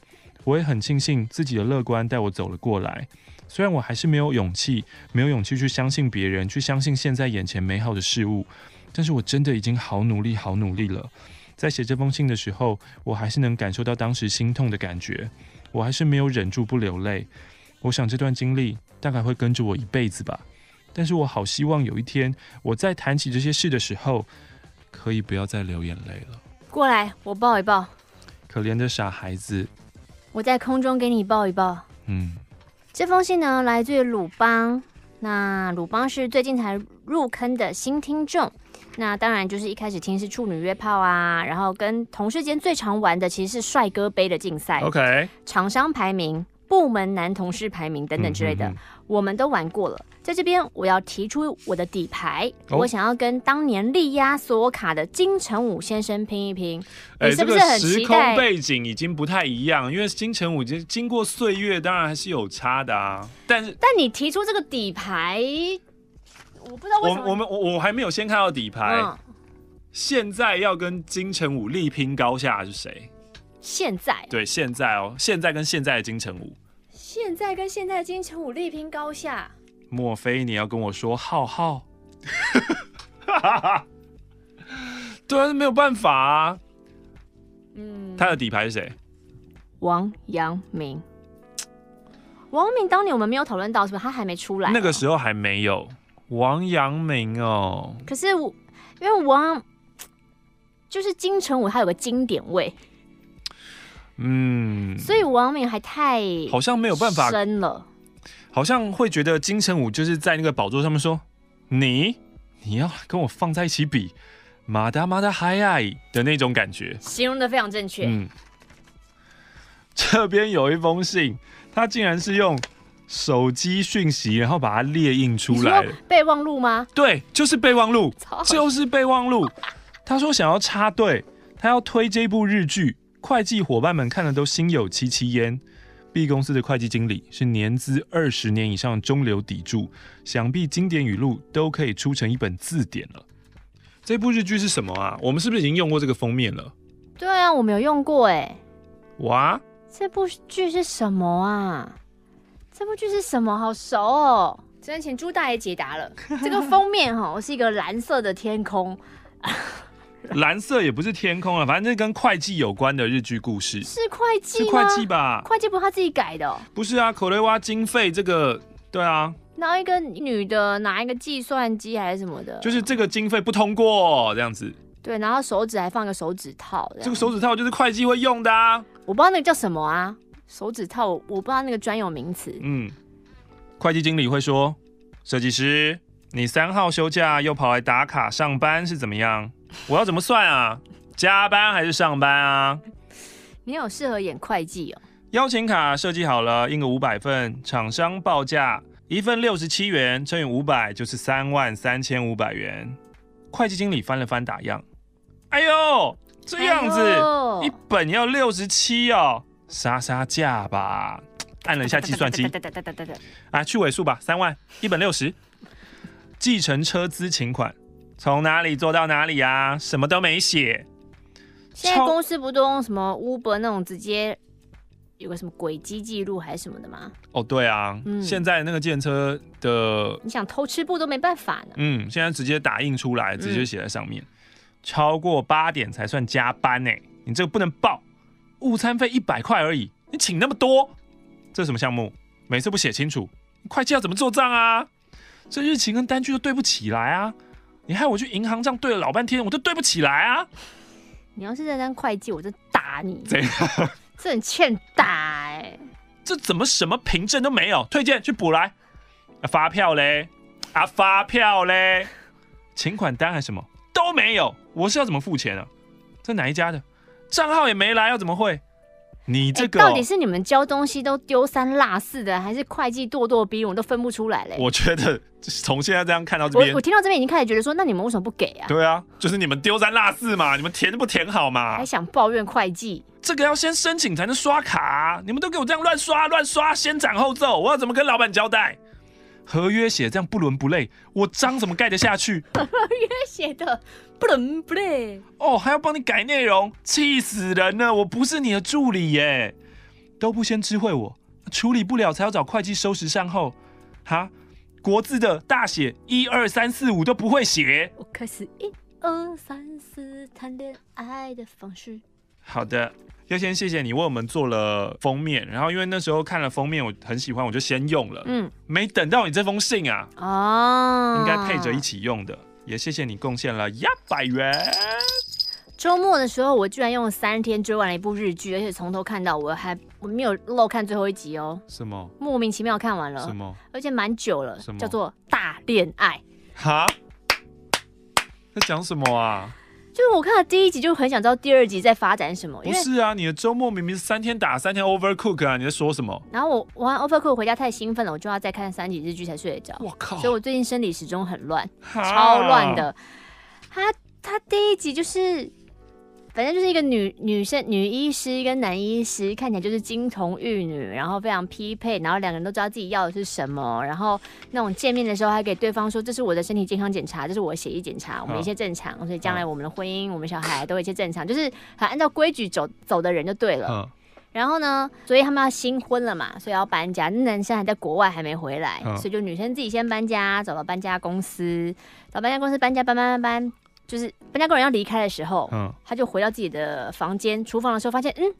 我也很庆幸自己的乐观带我走了过来。虽然我还是没有勇气，没有勇气去相信别人，去相信现在眼前美好的事物。但是我真的已经好努力，好努力了。在写这封信的时候，我还是能感受到当时心痛的感觉，我还是没有忍住不流泪。我想这段经历大概会跟着我一辈子吧。但是我好希望有一天，我在谈起这些事的时候，可以不要再流眼泪了。过来，我抱一抱。可怜的傻孩子。我在空中给你抱一抱。嗯。这封信呢，来自于鲁邦。那鲁邦是最近才入坑的新听众。那当然就是一开始听是处女约炮啊，然后跟同事间最常玩的其实是帅哥杯的竞赛，OK，厂商排名、部门男同事排名等等之类的，嗯、哼哼我们都玩过了。在这边我要提出我的底牌，哦、我想要跟当年力压所有卡的金城武先生拼一拼。你是不是很期待？时空背景已经不太一样，因为金城武已经经过岁月，当然还是有差的啊。但是，但你提出这个底牌。我不知道为什么。我我们我我还没有先看到底牌。嗯、现在要跟金城武力拼高下是谁？现在？对，现在哦，现在跟现在的金城武。现在跟现在的金城武力拼高下？莫非你要跟我说浩浩？对啊，没有办法啊。嗯。他的底牌是谁？王阳明。王阳明当年我们没有讨论到，是不是？他还没出来。那个时候还没有。王阳明哦，可是我因为王就是金城武，他有个经典味，嗯，所以王敏还太好像没有办法深了，好像会觉得金城武就是在那个宝座上面说，你你要跟我放在一起比，马达马达嗨爱的那种感觉，形容的非常正确。嗯，这边有一封信，他竟然是用。手机讯息，然后把它列印出来。备忘录吗？对，就是备忘录，就是备忘录。他说想要插队，他要推这部日剧，会计伙伴们看了都心有戚戚焉。B 公司的会计经理是年资二十年以上的中流砥柱，想必经典语录都可以出成一本字典了。这部日剧是什么啊？我们是不是已经用过这个封面了？对啊，我没有用过哎。哇，这部剧是什么啊？这部剧是什么？好熟哦！只能请朱大爷解答了。这个封面哈，是一个蓝色的天空，蓝色也不是天空啊，反正跟会计有关的日剧故事。是会计？是会计吧？会计不是他自己改的？不是啊，口雷蛙经费这个，对啊。然后一个女的拿一个计算机还是什么的，就是这个经费不通过这样子。对，然后手指还放个手指套。这个手指套就是会计会用的啊。我不知道那个叫什么啊，手指套，我不知道那个专有名词。嗯，会计经理会说：“设计师，你三号休假又跑来打卡上班是怎么样？我要怎么算啊？加班还是上班啊？”你有适合演会计哦。邀请卡设计好了，印个五百份，厂商报价。一份六十七元乘以五百就是三万三千五百元。会计经理翻了翻打样，哎呦，这样子、哎、一本要六十七哦，杀杀价吧。按了一下计算机，啊，去尾数吧，三万一本六十。继承车资请款从哪里做到哪里啊？什么都没写。现在公司不都用什么 Uber 那种直接？有个什么轨迹记录还是什么的吗？哦，对啊，嗯、现在那个建车的，你想偷吃步都没办法呢。嗯，现在直接打印出来，直接写在上面。嗯、超过八点才算加班呢，你这个不能报。午餐费一百块而已，你请那么多，这是什么项目？每次不写清楚，会计要怎么做账啊？这日期跟单据都对不起来啊！你害我去银行这样对了老半天，我都对不起来啊！你要是在当会计，我就打你。这样。这很欠打哎、欸！这怎么什么凭证都没有？推荐去补来。啊，发票嘞？啊，发票嘞？请款单还是什么都没有？我是要怎么付钱啊？这哪一家的？账号也没来，要怎么汇？你这个、到底是你们交东西都丢三落四的，还是会计咄咄逼人，我都分不出来嘞？我觉得从现在这样看到这边，我我听到这边已经开始觉得说，那你们为什么不给啊？对啊，就是你们丢三落四嘛，你们填不填好嘛？还想抱怨会计？这个要先申请才能刷卡、啊，你们都给我这样乱刷乱刷，先斩后奏，我要怎么跟老板交代？合约写这样不伦不类，我章怎么盖得下去？合约写的不伦不类哦，还要帮你改内容，气死人了！我不是你的助理耶。都不先知会我，处理不了才要找会计收拾善后，哈？国字的大写一二三四五都不会写。我开始一二三四谈恋爱的方式。好的，要先谢谢你为我们做了封面，然后因为那时候看了封面我很喜欢，我就先用了。嗯，没等到你这封信啊，哦，应该配着一起用的，也谢谢你贡献了一百元。周末的时候，我居然用了三天追完了一部日剧，而且从头看到，我还我没有漏看最后一集哦。什么？莫名其妙看完了。什么？而且蛮久了。什么？叫做大恋爱。哈？在讲什么啊？就是我看了第一集，就很想知道第二集在发展什么。不是啊，你的周末明明是三天打三天 Overcook 啊，你在说什么？然后我玩 Overcook 回家太兴奋了，我就要再看三集日剧才睡得着。我靠！所以我最近生理时钟很乱，超乱的。他他第一集就是。反正就是一个女女生女医师跟男医师，看起来就是金童玉女，然后非常匹配，然后两个人都知道自己要的是什么，然后那种见面的时候还给对方说，这是我的身体健康检查，这是我的血液检查，我们一切正常，所以将来我们的婚姻，我们小孩都有一切正常，就是还按照规矩走走的人就对了。然后呢，所以他们要新婚了嘛，所以要搬家，那男生还在国外还没回来，所以就女生自己先搬家，找到搬家公司，找搬家公司搬家搬搬搬搬。就是搬家工人要离开的时候，嗯，他就回到自己的房间厨房的时候，发现，嗯，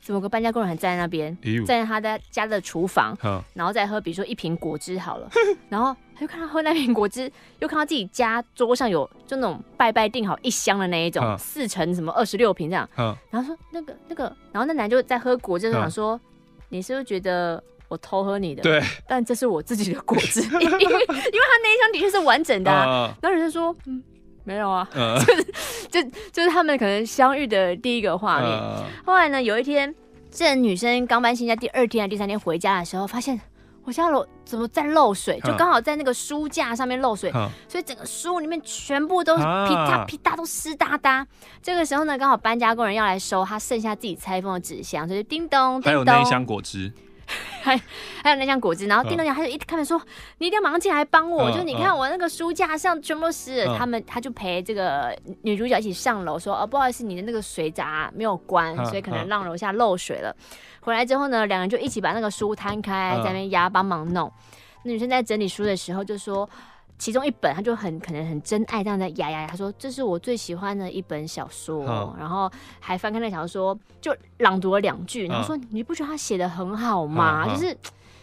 怎么个搬家工人还站在那边，站在他的家的厨房，嗯，然后再喝，比如说一瓶果汁好了，然后他就看他喝那瓶果汁，又看到自己家桌上有就那种拜拜订好一箱的那一种，四乘什么二十六瓶这样，嗯，然后说那个那个，然后那男就在喝果汁，就想说，你是不是觉得我偷喝你的？对，但这是我自己的果汁，因为因为他那一箱的确是完整的，啊，然后人家说，嗯。没有啊，呃、就是就就是他们可能相遇的第一个画面。呃、后来呢，有一天，这女生刚搬新家，第二天还第三天回家的时候，发现我家楼怎么在漏水，就刚好在那个书架上面漏水，呃、所以整个书里面全部都是噼嗒噼嗒都湿哒哒。这个时候呢，刚好搬家工人要来收他剩下自己拆封的纸箱，所以叮咚叮咚，还有那一箱果汁。还还有那箱果汁，然后叮咚讲，他就一开门说：“你一定要马上进来帮我。”就你看我那个书架上全部都湿了。他们他就陪这个女主角一起上楼，说：“哦，不好意思，你的那个水闸没有关，所以可能让楼下漏水了。”回来之后呢，两人就一起把那个书摊开，在那边压帮忙弄。那女生在整理书的时候就说：“其中一本，他就很可能很真爱这样在呀呀，他说这是我最喜欢的一本小说，嗯、然后还翻开那小说就朗读了两句，然后说、嗯、你不觉得他写的很好吗？嗯、就是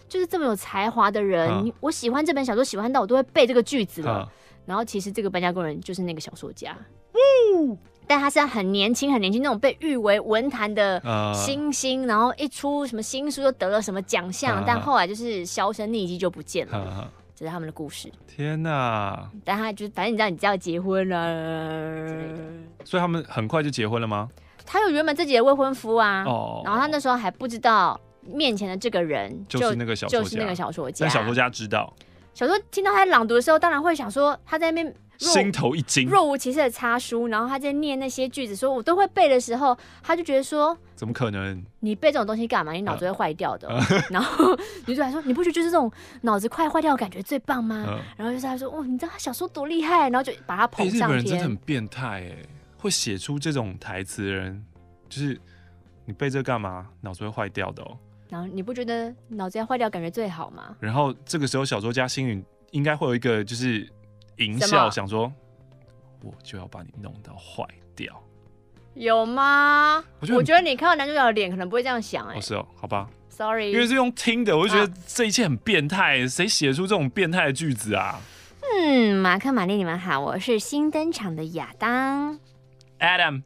就是这么有才华的人，嗯、我喜欢这本小说，喜欢到我都会背这个句子了。嗯、然后其实这个搬家工人就是那个小说家，嗯、但他是很年轻很年轻那种被誉为文坛的新星，嗯、然后一出什么新书就得了什么奖项，嗯、但后来就是销声匿迹就不见了。这是他们的故事。天哪！但他就反正你知道，你就要结婚了，所以他们很快就结婚了吗？他有原本自己的未婚夫啊，哦，然后他那时候还不知道面前的这个人就，就是那个小说家，就是那个小说家。但小说家知道，小说听到他朗读的时候，当然会想说他在那边。心头一惊，若无其事的插书，然后他在念那些句子，说我都会背的时候，他就觉得说，怎么可能？你背这种东西干嘛？你脑子会坏掉的。呃、然后女主还说，你不觉得就是这种脑子快坏掉的感觉最棒吗？呃、然后就是他说，哦，你知道他小说多厉害，然后就把他捧上天。欸、日本人真的很变态哎，会写出这种台词的人，就是你背这干嘛？脑子会坏掉的哦。然后你不觉得脑子要坏掉感觉最好吗？然后这个时候小说家星云应该会有一个就是。淫笑想说，我就要把你弄到坏掉，有吗？我觉，我觉得你看到男主角的脸，可能不会这样想哎、欸。哦，是哦，好吧，Sorry，因为是用听的，我就觉得这一切很变态，谁写、啊、出这种变态的句子啊？嗯，马克、玛丽，你们好，我是新登场的亚当，Adam。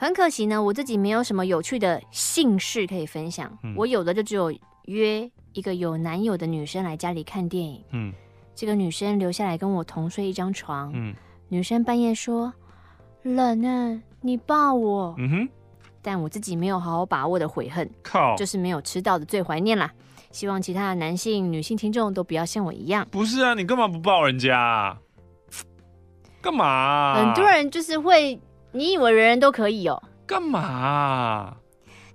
很可惜呢，我自己没有什么有趣的姓氏可以分享，嗯、我有的就只有约一个有男友的女生来家里看电影，嗯。这个女生留下来跟我同睡一张床。嗯，女生半夜说冷呢，你抱我。嗯哼，但我自己没有好好把握的悔恨，靠，就是没有吃到的最怀念啦。希望其他的男性、女性听众都不要像我一样。不是啊，你干嘛不抱人家啊？干嘛啊？很多人就是会，你以为人人都可以哦？干嘛？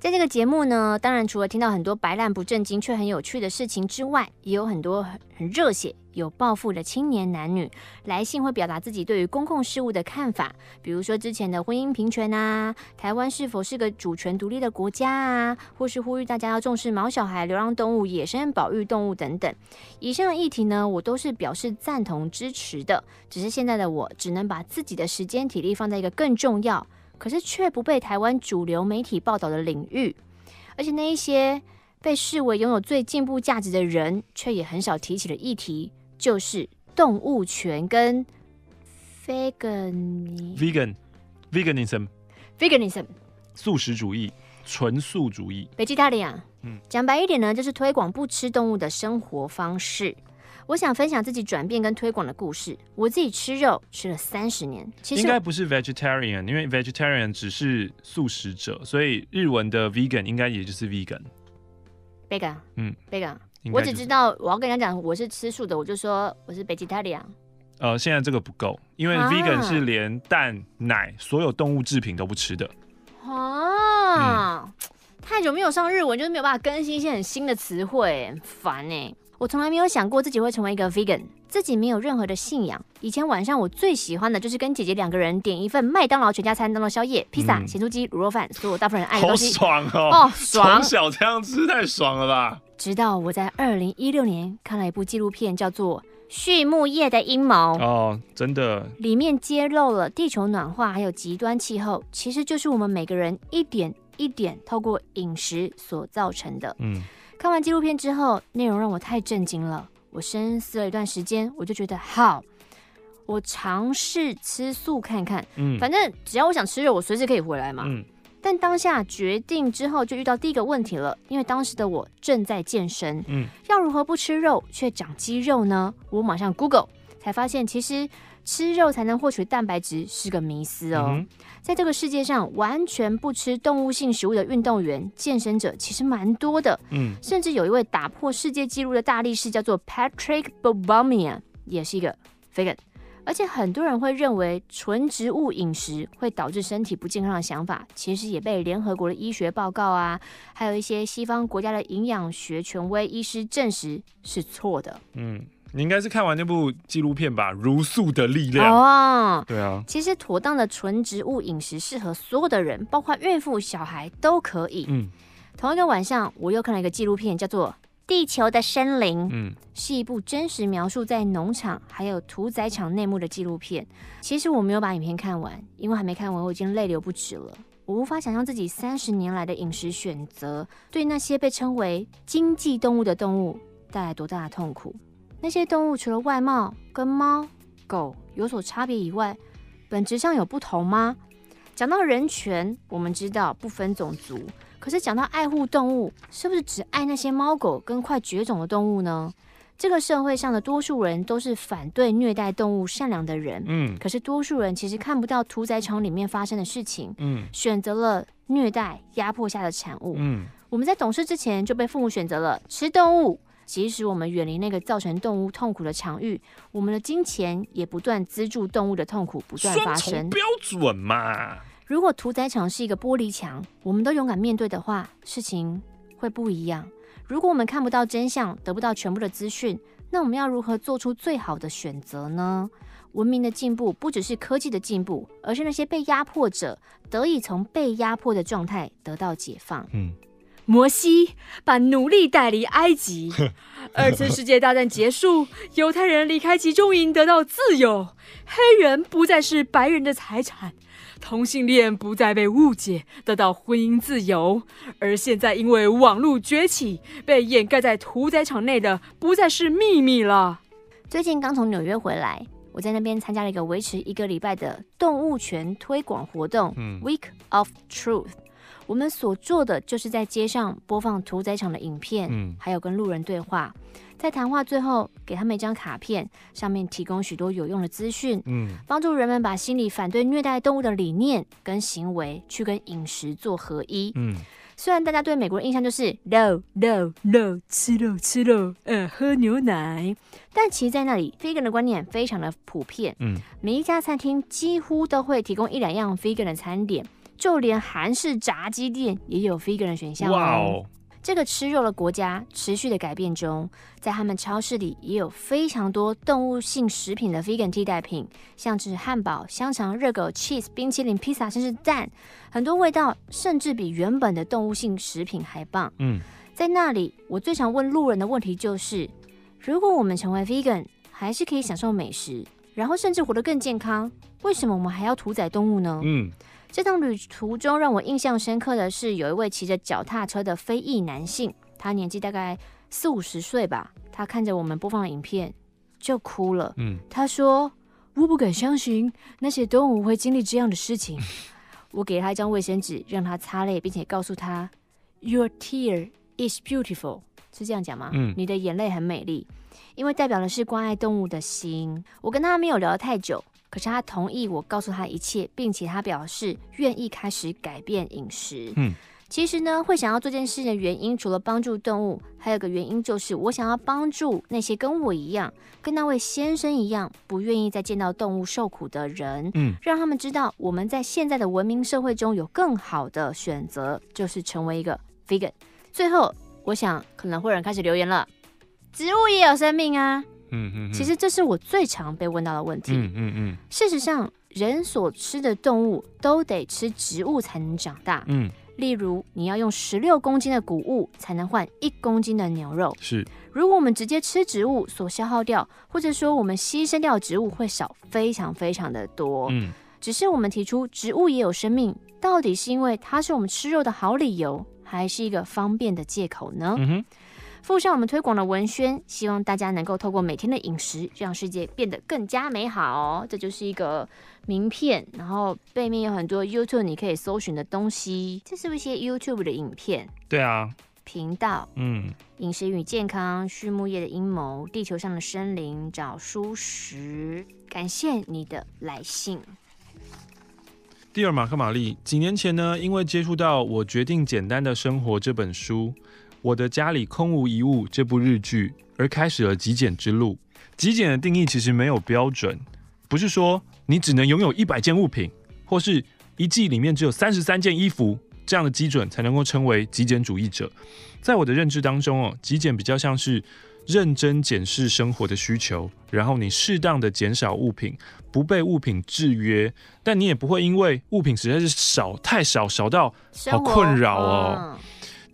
在这个节目呢，当然除了听到很多白烂不正经却很有趣的事情之外，也有很多很热血、有抱负的青年男女来信，会表达自己对于公共事务的看法，比如说之前的婚姻平权啊，台湾是否是个主权独立的国家啊，或是呼吁大家要重视毛小孩、流浪动物、野生保育动物等等。以上的议题呢，我都是表示赞同支持的，只是现在的我只能把自己的时间体力放在一个更重要。可是却不被台湾主流媒体报道的领域，而且那一些被视为拥有最进步价值的人，却也很少提起的议题，就是动物权跟 vegan vegan veganism veganism 素食主义、纯素主义。vegetarian，嗯，讲白一点呢，就是推广不吃动物的生活方式。我想分享自己转变跟推广的故事。我自己吃肉吃了三十年，其实应该不是 vegetarian，因为 vegetarian 只是素食者，所以日文的 vegan 应该也就是 vegan。vegan，嗯，vegan。我只知道我要跟人家讲我是吃素的，我就说我是 vegetarian。呃，现在这个不够，因为 vegan 是连蛋奶所有动物制品都不吃的。啊，嗯、太久没有上日文，就是没有办法更新一些很新的词汇，很烦哎。我从来没有想过自己会成为一个 vegan，自己没有任何的信仰。以前晚上我最喜欢的就是跟姐姐两个人点一份麦当劳全家餐当做宵夜，披萨、咸酥鸡、卤肉饭，所有大部分人爱的东西。好爽哦！哦，爽！从小这样吃太爽了吧？直到我在二零一六年看了一部纪录片，叫做《畜牧业的阴谋》。哦，真的，里面揭露了地球暖化还有极端气候，其实就是我们每个人一点一点透过饮食所造成的。嗯。看完纪录片之后，内容让我太震惊了。我深思了一段时间，我就觉得好，我尝试吃素看看。嗯，反正只要我想吃肉，我随时可以回来嘛。嗯，但当下决定之后，就遇到第一个问题了，因为当时的我正在健身。嗯，要如何不吃肉却长肌肉呢？我马上 Google，才发现其实。吃肉才能获取蛋白质是个迷思哦，嗯、在这个世界上，完全不吃动物性食物的运动员、健身者其实蛮多的。嗯，甚至有一位打破世界纪录的大力士叫做 Patrick Bobomia，也是一个 vegan。而且很多人会认为纯植物饮食会导致身体不健康的想法，其实也被联合国的医学报告啊，还有一些西方国家的营养学权威医师证实是错的。嗯。你应该是看完那部纪录片吧，《茹素的力量》哦，对啊，其实妥当的纯植物饮食适合所有的人，包括孕妇、小孩都可以。嗯，同一个晚上，我又看了一个纪录片，叫做地球的森林》，嗯，是一部真实描述在农场还有屠宰场内幕的纪录片。其实我没有把影片看完，因为还没看完，我已经泪流不止了。我无法想象自己三十年来的饮食选择，对那些被称为经济动物的动物带来多大的痛苦。那些动物除了外貌跟猫狗有所差别以外，本质上有不同吗？讲到人权，我们知道不分种族，可是讲到爱护动物，是不是只爱那些猫狗跟快绝种的动物呢？这个社会上的多数人都是反对虐待动物、善良的人，嗯，可是多数人其实看不到屠宰场里面发生的事情，嗯，选择了虐待、压迫下的产物，嗯，我们在懂事之前就被父母选择了吃动物，即使我们远离那个造成动物痛苦的场域，我们的金钱也不断资助动物的痛苦不断发生。标准嘛。如果屠宰场是一个玻璃墙，我们都勇敢面对的话，事情会不一样。如果我们看不到真相，得不到全部的资讯，那我们要如何做出最好的选择呢？文明的进步不只是科技的进步，而是那些被压迫者得以从被压迫的状态得到解放。嗯，摩西把奴隶带离埃及，二次世界大战结束，犹太人离开集中营得到自由，黑人不再是白人的财产。同性恋不再被误解，得到婚姻自由；而现在因为网络崛起，被掩盖在屠宰场内的不再是秘密了。最近刚从纽约回来，我在那边参加了一个维持一个礼拜的动物权推广活动，嗯，Week of Truth。我们所做的就是在街上播放屠宰场的影片，嗯，还有跟路人对话。在谈话最后，给他们一张卡片，上面提供许多有用的资讯，嗯，帮助人们把心里反对虐待动物的理念跟行为，去跟饮食做合一，嗯。虽然大家对美国人印象就是肉肉肉，吃肉吃肉，呃，喝牛奶，但其实在那里，vegan 的观念非常的普遍，嗯，每一家餐厅几乎都会提供一两样 vegan 的餐点，就连韩式炸鸡店也有 vegan 的选项哦。Wow 这个吃肉的国家持续的改变中，在他们超市里也有非常多动物性食品的 vegan 替代品，像是汉堡、香肠、热狗、cheese、冰淇淋、披萨，甚至蛋，很多味道甚至比原本的动物性食品还棒。嗯，在那里，我最常问路人的问题就是：如果我们成为 vegan，还是可以享受美食，然后甚至活得更健康，为什么我们还要屠宰动物呢？嗯。这趟旅途中让我印象深刻的是，有一位骑着脚踏车的非裔男性，他年纪大概四五十岁吧。他看着我们播放的影片就哭了。嗯，他说：“我不敢相信那些动物会经历这样的事情。”我给他一张卫生纸，让他擦泪，并且告诉他：“Your tear is beautiful。”是这样讲吗？嗯，你的眼泪很美丽，因为代表的是关爱动物的心。我跟他没有聊得太久。可是他同意我告诉他一切，并且他表示愿意开始改变饮食。嗯，其实呢，会想要做这件事的原因，除了帮助动物，还有个原因就是我想要帮助那些跟我一样，跟那位先生一样，不愿意再见到动物受苦的人。嗯，让他们知道我们在现在的文明社会中有更好的选择，就是成为一个 vegan。最后，我想可能会有人开始留言了：植物也有生命啊。嗯嗯，其实这是我最常被问到的问题。嗯嗯嗯。事实上，人所吃的动物都得吃植物才能长大。嗯。例如，你要用十六公斤的谷物才能换一公斤的牛肉。是。如果我们直接吃植物，所消耗掉，或者说我们牺牲掉植物会少非常非常的多。嗯。只是我们提出植物也有生命，到底是因为它是我们吃肉的好理由，还是一个方便的借口呢？嗯哼。附上我们推广的文宣，希望大家能够透过每天的饮食，让世界变得更加美好。这就是一个名片，然后背面有很多 YouTube 你可以搜寻的东西。这是不是一些 YouTube 的影片？对啊，频道，嗯，饮食与健康、畜牧业的阴谋、地球上的森林、找蔬食。感谢你的来信。第二马克·玛丽，几年前呢，因为接触到《我决定简单的生活》这本书。我的家里空无一物这部日剧，而开始了极简之路。极简的定义其实没有标准，不是说你只能拥有一百件物品，或是一季里面只有三十三件衣服这样的基准才能够称为极简主义者。在我的认知当中哦，极简比较像是认真检视生活的需求，然后你适当的减少物品，不被物品制约，但你也不会因为物品实在是少太少，少到好困扰哦。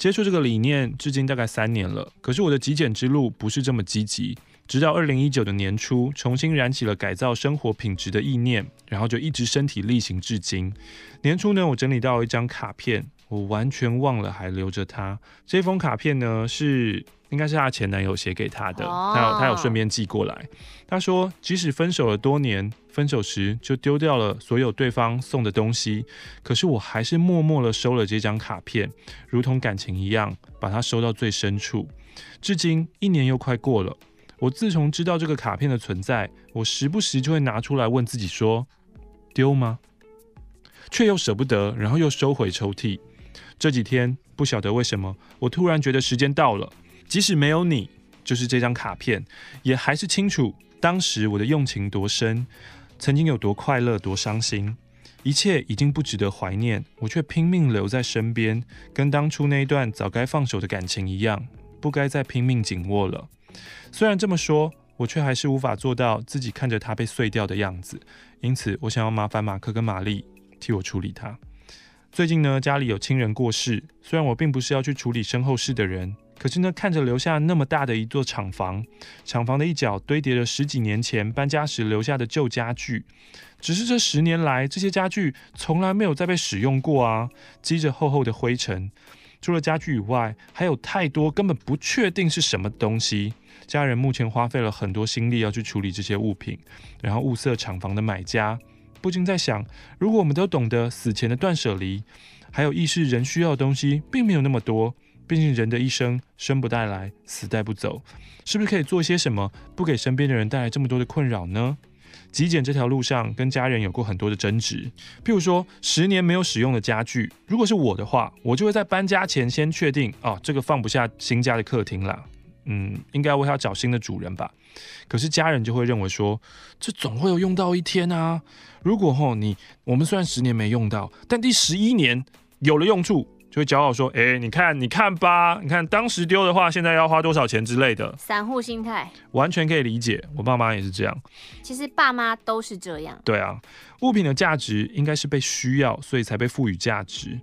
接触这个理念至今大概三年了，可是我的极简之路不是这么积极。直到二零一九的年初，重新燃起了改造生活品质的意念，然后就一直身体力行至今。年初呢，我整理到一张卡片，我完全忘了还留着它。这封卡片呢，是应该是她前男友写给她的，他有他有顺便寄过来。他说，即使分手了多年，分手时就丢掉了所有对方送的东西，可是我还是默默的收了这张卡片，如同感情一样，把它收到最深处。至今一年又快过了。我自从知道这个卡片的存在，我时不时就会拿出来问自己说：丢吗？却又舍不得，然后又收回抽屉。这几天不晓得为什么，我突然觉得时间到了。即使没有你，就是这张卡片，也还是清楚当时我的用情多深，曾经有多快乐，多伤心。一切已经不值得怀念，我却拼命留在身边，跟当初那一段早该放手的感情一样，不该再拼命紧握了。虽然这么说，我却还是无法做到自己看着它被碎掉的样子。因此，我想要麻烦马克跟玛丽替我处理它。最近呢，家里有亲人过世，虽然我并不是要去处理身后事的人，可是呢，看着留下那么大的一座厂房，厂房的一角堆叠了十几年前搬家时留下的旧家具，只是这十年来，这些家具从来没有再被使用过啊，积着厚厚的灰尘。除了家具以外，还有太多根本不确定是什么东西。家人目前花费了很多心力要去处理这些物品，然后物色厂房的买家，不禁在想：如果我们都懂得死前的断舍离，还有意识人需要的东西并没有那么多，毕竟人的一生生不带来，死带不走，是不是可以做些什么，不给身边的人带来这么多的困扰呢？极简这条路上，跟家人有过很多的争执。譬如说，十年没有使用的家具，如果是我的话，我就会在搬家前先确定，哦，这个放不下新家的客厅啦，嗯，应该为他找新的主人吧。可是家人就会认为说，这总会有用到一天啊。如果吼你，我们虽然十年没用到，但第十一年有了用处。就会骄傲说：“哎，你看，你看吧，你看当时丢的话，现在要花多少钱之类的。”散户心态，完全可以理解。我爸妈也是这样。其实爸妈都是这样。对啊，物品的价值应该是被需要，所以才被赋予价值。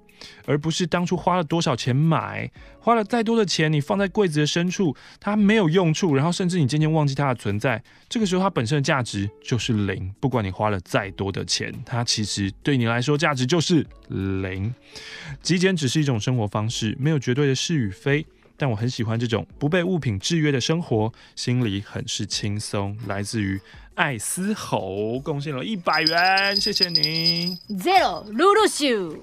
而不是当初花了多少钱买，花了再多的钱，你放在柜子的深处，它没有用处，然后甚至你渐渐忘记它的存在，这个时候它本身的价值就是零。不管你花了再多的钱，它其实对你来说价值就是零。极简只是一种生活方式，没有绝对的是与非，但我很喜欢这种不被物品制约的生活，心里很是轻松。来自于艾斯猴，贡献了一百元，谢谢你。Zero Lulusu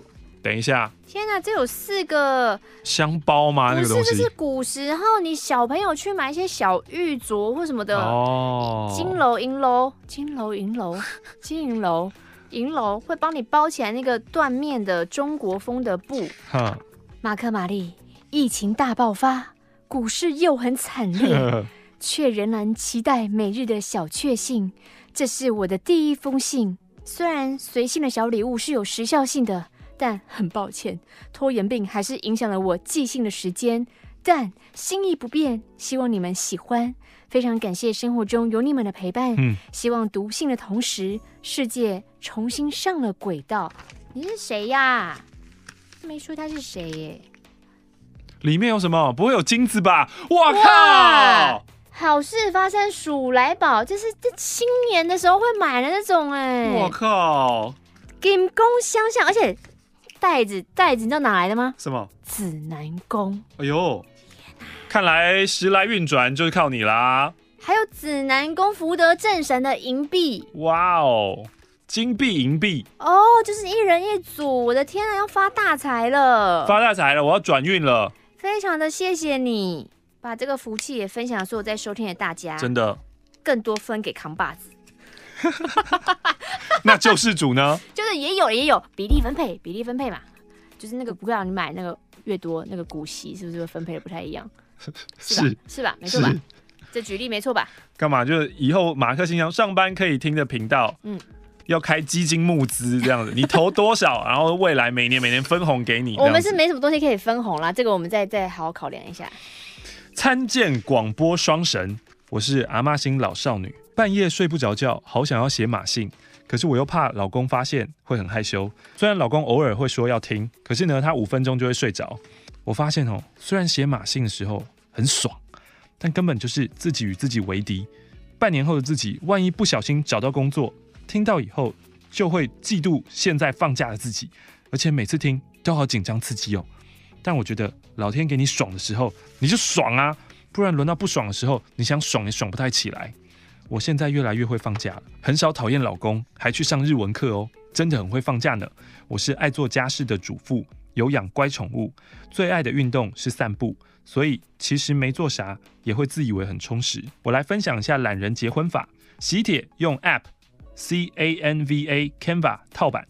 等一下！天哪，这有四个香包吗？那个东西这是古时候你小朋友去买一些小玉镯或什么的哦。金楼银楼，金楼银楼，金银楼银楼会帮你包起来那个缎面的中国风的布。哈，马克玛丽，疫情大爆发，股市又很惨烈，却仍然期待每日的小确幸。这是我的第一封信，虽然随信的小礼物是有时效性的。但很抱歉，拖延病还是影响了我寄信的时间。但心意不变，希望你们喜欢。非常感谢生活中有你们的陪伴。嗯，希望读信的同时，世界重新上了轨道。你是谁呀？没说他是谁耶。里面有什么？不会有金子吧？我靠！好事发生，鼠来宝，这是这新年的时候会买的那种哎。我靠！金光相向，而且。袋子袋子，你知道哪来的吗？什么？指南宫。哎呦，看来时来运转就是靠你啦。还有指南宫福德正神的银币。哇哦，金币银币。哦，就是一人一组。我的天啊，要发大财了！发大财了，我要转运了。非常的谢谢你，把这个福气也分享所有在收听的大家。真的，更多分给扛把子。那救世主呢？就是也有也有比例分配，比例分配嘛，就是那个股票你买那个越多，那个股息是不是会分配的不太一样？是吧？是吧？没错吧？这举例没错吧？干嘛？就是以后马克信箱上班可以听的频道，嗯，要开基金募资这样子，你投多少，然后未来每年每年分红给你。我们是没什么东西可以分红啦，这个我们再再好好考量一下。参见广播双神，我是阿妈星老少女。半夜睡不着觉，好想要写马信，可是我又怕老公发现会很害羞。虽然老公偶尔会说要听，可是呢，他五分钟就会睡着。我发现哦，虽然写马信的时候很爽，但根本就是自己与自己为敌。半年后的自己，万一不小心找到工作，听到以后就会嫉妒现在放假的自己，而且每次听都好紧张刺激哦。但我觉得老天给你爽的时候，你就爽啊，不然轮到不爽的时候，你想爽也爽不太起来。我现在越来越会放假了，很少讨厌老公，还去上日文课哦，真的很会放假呢。我是爱做家事的主妇，有养乖宠物，最爱的运动是散步，所以其实没做啥也会自以为很充实。我来分享一下懒人结婚法：喜帖用 App C A N V A Canva 套版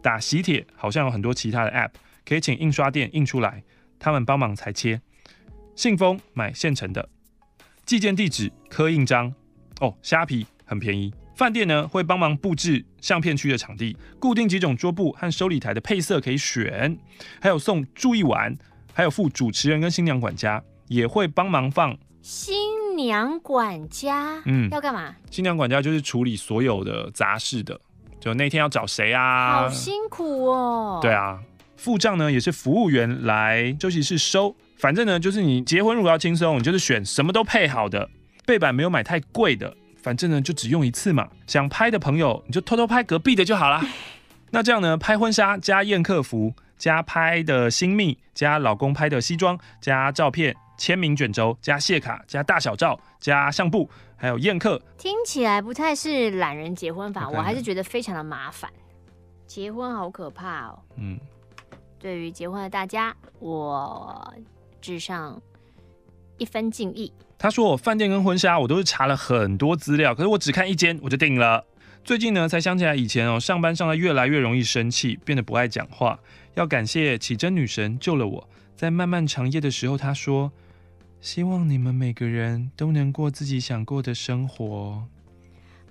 打喜帖，好像有很多其他的 App 可以请印刷店印出来，他们帮忙裁切。信封买现成的，寄件地址刻印章。哦，虾皮很便宜。饭店呢会帮忙布置相片区的场地，固定几种桌布和收礼台的配色可以选，还有送住一晚，还有付主持人跟新娘管家，也会帮忙放新娘管家。嗯，要干嘛？新娘管家就是处理所有的杂事的，就那天要找谁啊？好辛苦哦。对啊，付账呢也是服务员来休息室收，反正呢就是你结婚如果要轻松，你就是选什么都配好的。背板没有买太贵的，反正呢就只用一次嘛。想拍的朋友你就偷偷拍隔壁的就好啦。那这样呢，拍婚纱加宴客服加拍的新密加老公拍的西装加照片签名卷轴加谢卡加大小照加相簿，还有宴客，听起来不太是懒人结婚法，我还是觉得非常的麻烦。结婚好可怕哦。嗯，对于结婚的大家，我致上一分敬意。他说：“我饭店跟婚纱，我都是查了很多资料，可是我只看一间我就定了。最近呢，才想起来以前哦，上班上的越来越容易生气，变得不爱讲话。要感谢启真女神救了我。在漫漫长夜的时候，她说：希望你们每个人都能过自己想过的生活。”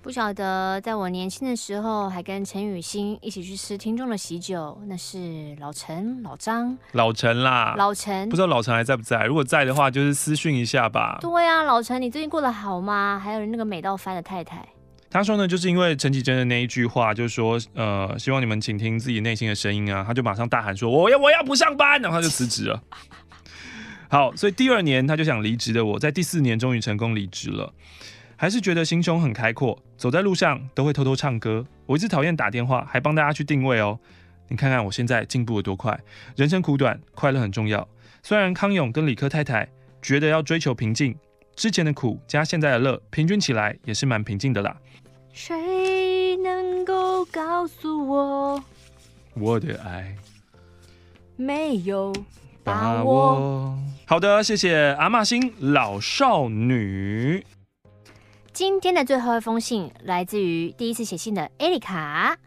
不晓得，在我年轻的时候，还跟陈雨欣一起去吃听众的喜酒，那是老陈、老张、老陈啦，老陈，不知道老陈还在不在？如果在的话，就是私讯一下吧。对、啊，老陈，你最近过得好吗？还有那个美到翻的太太，他说呢，就是因为陈绮贞的那一句话，就是说，呃，希望你们倾听自己内心的声音啊，他就马上大喊说，我要我要不上班，然后他就辞职了。好，所以第二年他就想离职的我，在第四年终于成功离职了。还是觉得心胸很开阔，走在路上都会偷偷唱歌。我一直讨厌打电话，还帮大家去定位哦。你看看我现在进步有多快。人生苦短，快乐很重要。虽然康永跟理科太太觉得要追求平静，之前的苦加现在的乐，平均起来也是蛮平静的啦。谁能够告诉我，我的爱没有把握？好的，谢谢阿玛星老少女。今天的最后一封信来自于第一次写信的艾丽卡。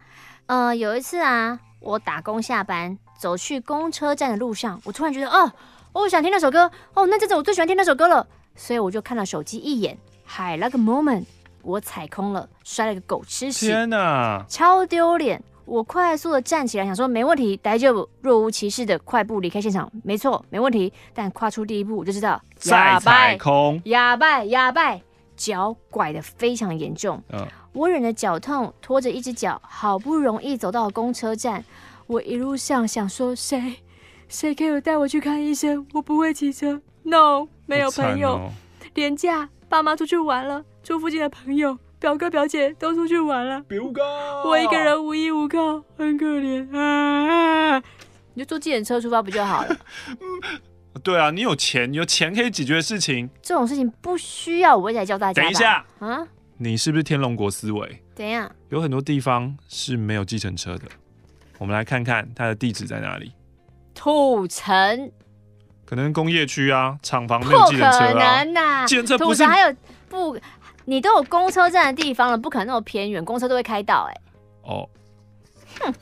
呃，有一次啊，我打工下班走去公车站的路上，我突然觉得，哦，我想听那首歌，哦，那阵子我最喜欢听那首歌了，所以我就看了手机一眼，海那个 moment，我踩空了，摔了个狗吃屎，天哪，超丢脸！我快速的站起来，想说没问题，大丈夫，若无其事的快步离开现场，没错，没问题。但跨出第一步，我就知道，再踩空，哑巴，哑巴。脚拐得非常严重，嗯，我忍着脚痛，拖着一只脚，好不容易走到了公车站。我一路上想说，谁谁可以带我去看医生？我不会骑车，no，没有朋友。哦、连假，爸妈出去玩了，住附近的朋友，表哥表姐都出去玩了，表哥，我一个人无依无靠，很可怜啊！你就坐计程车出发不就好了？对啊，你有钱，你有钱可以解决的事情，这种事情不需要我来教大家。等一下啊，你是不是天龙国思维？怎样？有很多地方是没有计程车的，我们来看看它的地址在哪里。土城，可能工业区啊，厂房没有计程车啊。不可能啊，计程车不是。还有不，你都有公车站的地方了，不可能那么偏远，公车都会开到哎、欸。哦。哼。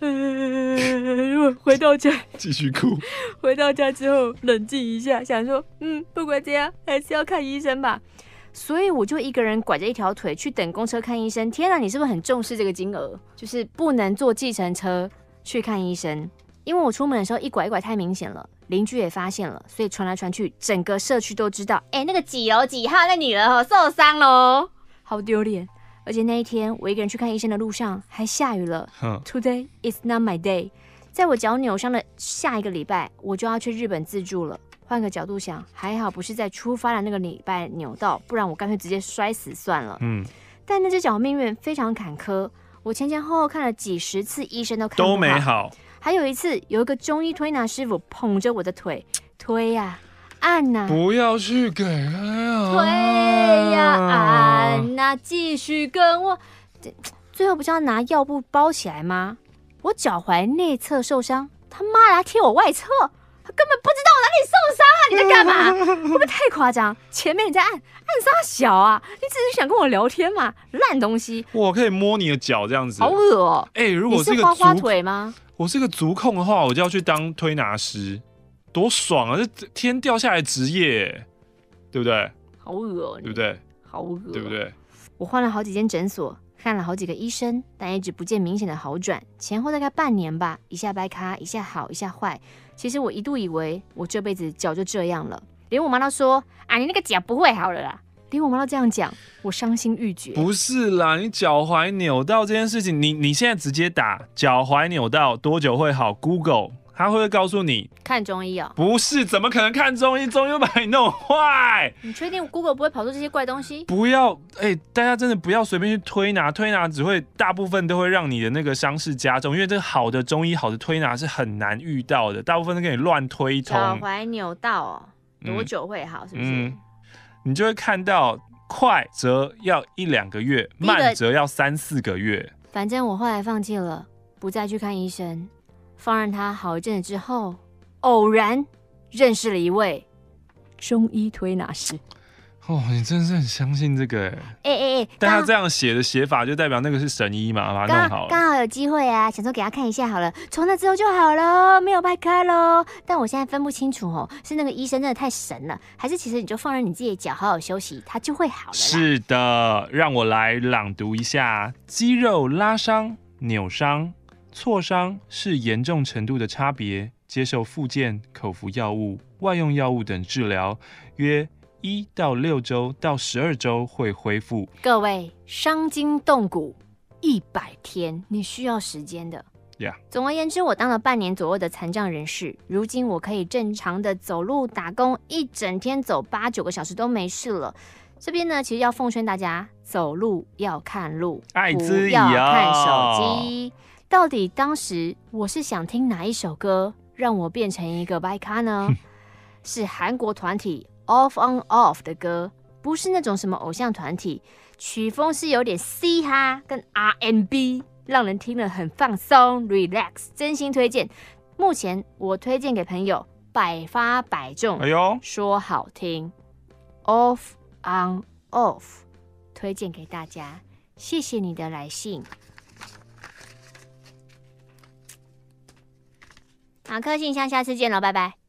嗯，回到家继续哭。回到家之后冷静一下，想说，嗯，不管怎样还是要看医生吧。所以我就一个人拐着一条腿去等公车看医生。天啊，你是不是很重视这个金额？就是不能坐计程车去看医生，因为我出门的时候一拐一拐太明显了，邻居也发现了，所以传来传去，整个社区都知道。哎、欸，那个几楼几号那女人哦受伤喽，好丢脸。而且那一天我一个人去看医生的路上还下雨了。Today is not my day。在我脚扭伤的下一个礼拜，我就要去日本自助了。换个角度想，还好不是在出发的那个礼拜扭到，不然我干脆直接摔死算了。嗯，但那只脚命运非常坎坷，我前前后后看了几十次医生都看都没好。还有一次，有一个中医推拿师傅捧着我的腿推呀、啊、按呐、啊，不要去给啊推呀、啊、按呐、啊，继续跟我，最后不是要拿药布包起来吗？我脚踝内侧受伤，他妈来贴我外侧，他根本不知道我哪里受伤啊！你在干嘛？会不会太夸张？前面你在按按啥小啊？你只是想跟我聊天嘛？烂东西！我可以摸你的脚这样子，好恶哦、喔！哎、欸，如果是个花花腿吗？我是个足控的话，我就要去当推拿师，多爽啊！这天掉下来职业，对不对？好恶哦、喔！对不对？好恶、喔，对不对？我换了好几间诊所，看了好几个医生，但一直不见明显的好转，前后大概半年吧，一下掰咖，一下好，一下坏。其实我一度以为我这辈子脚就这样了，连我妈都说：“啊，你那个脚不会好了啦。”连我妈都这样讲，我伤心欲绝。不是啦，你脚踝扭到这件事情，你你现在直接打脚踝扭到多久会好？Google，他会不会告诉你？看中医哦。不是，怎么可能看中医？中医把你弄坏。你确定 Google 不会跑出这些怪东西？不要，哎、欸，大家真的不要随便去推拿，推拿只会大部分都会让你的那个伤势加重，因为这个好的中医、好的推拿是很难遇到的，大部分都给你乱推通。脚踝扭到哦，多久会好？嗯、是不是？嗯你就会看到快则要一两个月，慢则要三四个月。反正我后来放弃了，不再去看医生，放任他好一阵子之后，偶然认识了一位中医推拿师。哦，你真的是很相信这个哎哎哎！但他这样写的写法就代表那个是神医嘛，把它弄好了。刚好有机会啊，想说给他看一下好了，从那之后就好了，没有掰开喽。但我现在分不清楚哦，是那个医生真的太神了，还是其实你就放任你自己的脚好好休息，它就会好了。是的，让我来朗读一下：肌肉拉伤、扭伤、挫伤是严重程度的差别，接受复健、口服药物、外用药物等治疗，约。一到六周到十二周会恢复。各位伤筋动骨一百天，你需要时间的。Yeah. 总而言之，我当了半年左右的残障人士，如今我可以正常的走路、打工，一整天走八九个小时都没事了。这边呢，其实要奉劝大家，走路要看路，不要看手机。到底当时我是想听哪一首歌，让我变成一个白咖呢？是韩国团体。Off on Off 的歌不是那种什么偶像团体，曲风是有点嘻哈跟 R&B，让人听了很放松，relax，真心推荐。目前我推荐给朋友，百发百中。哎呦，说好听，Off on Off，推荐给大家。谢谢你的来信，马克信箱，下次见了，拜拜。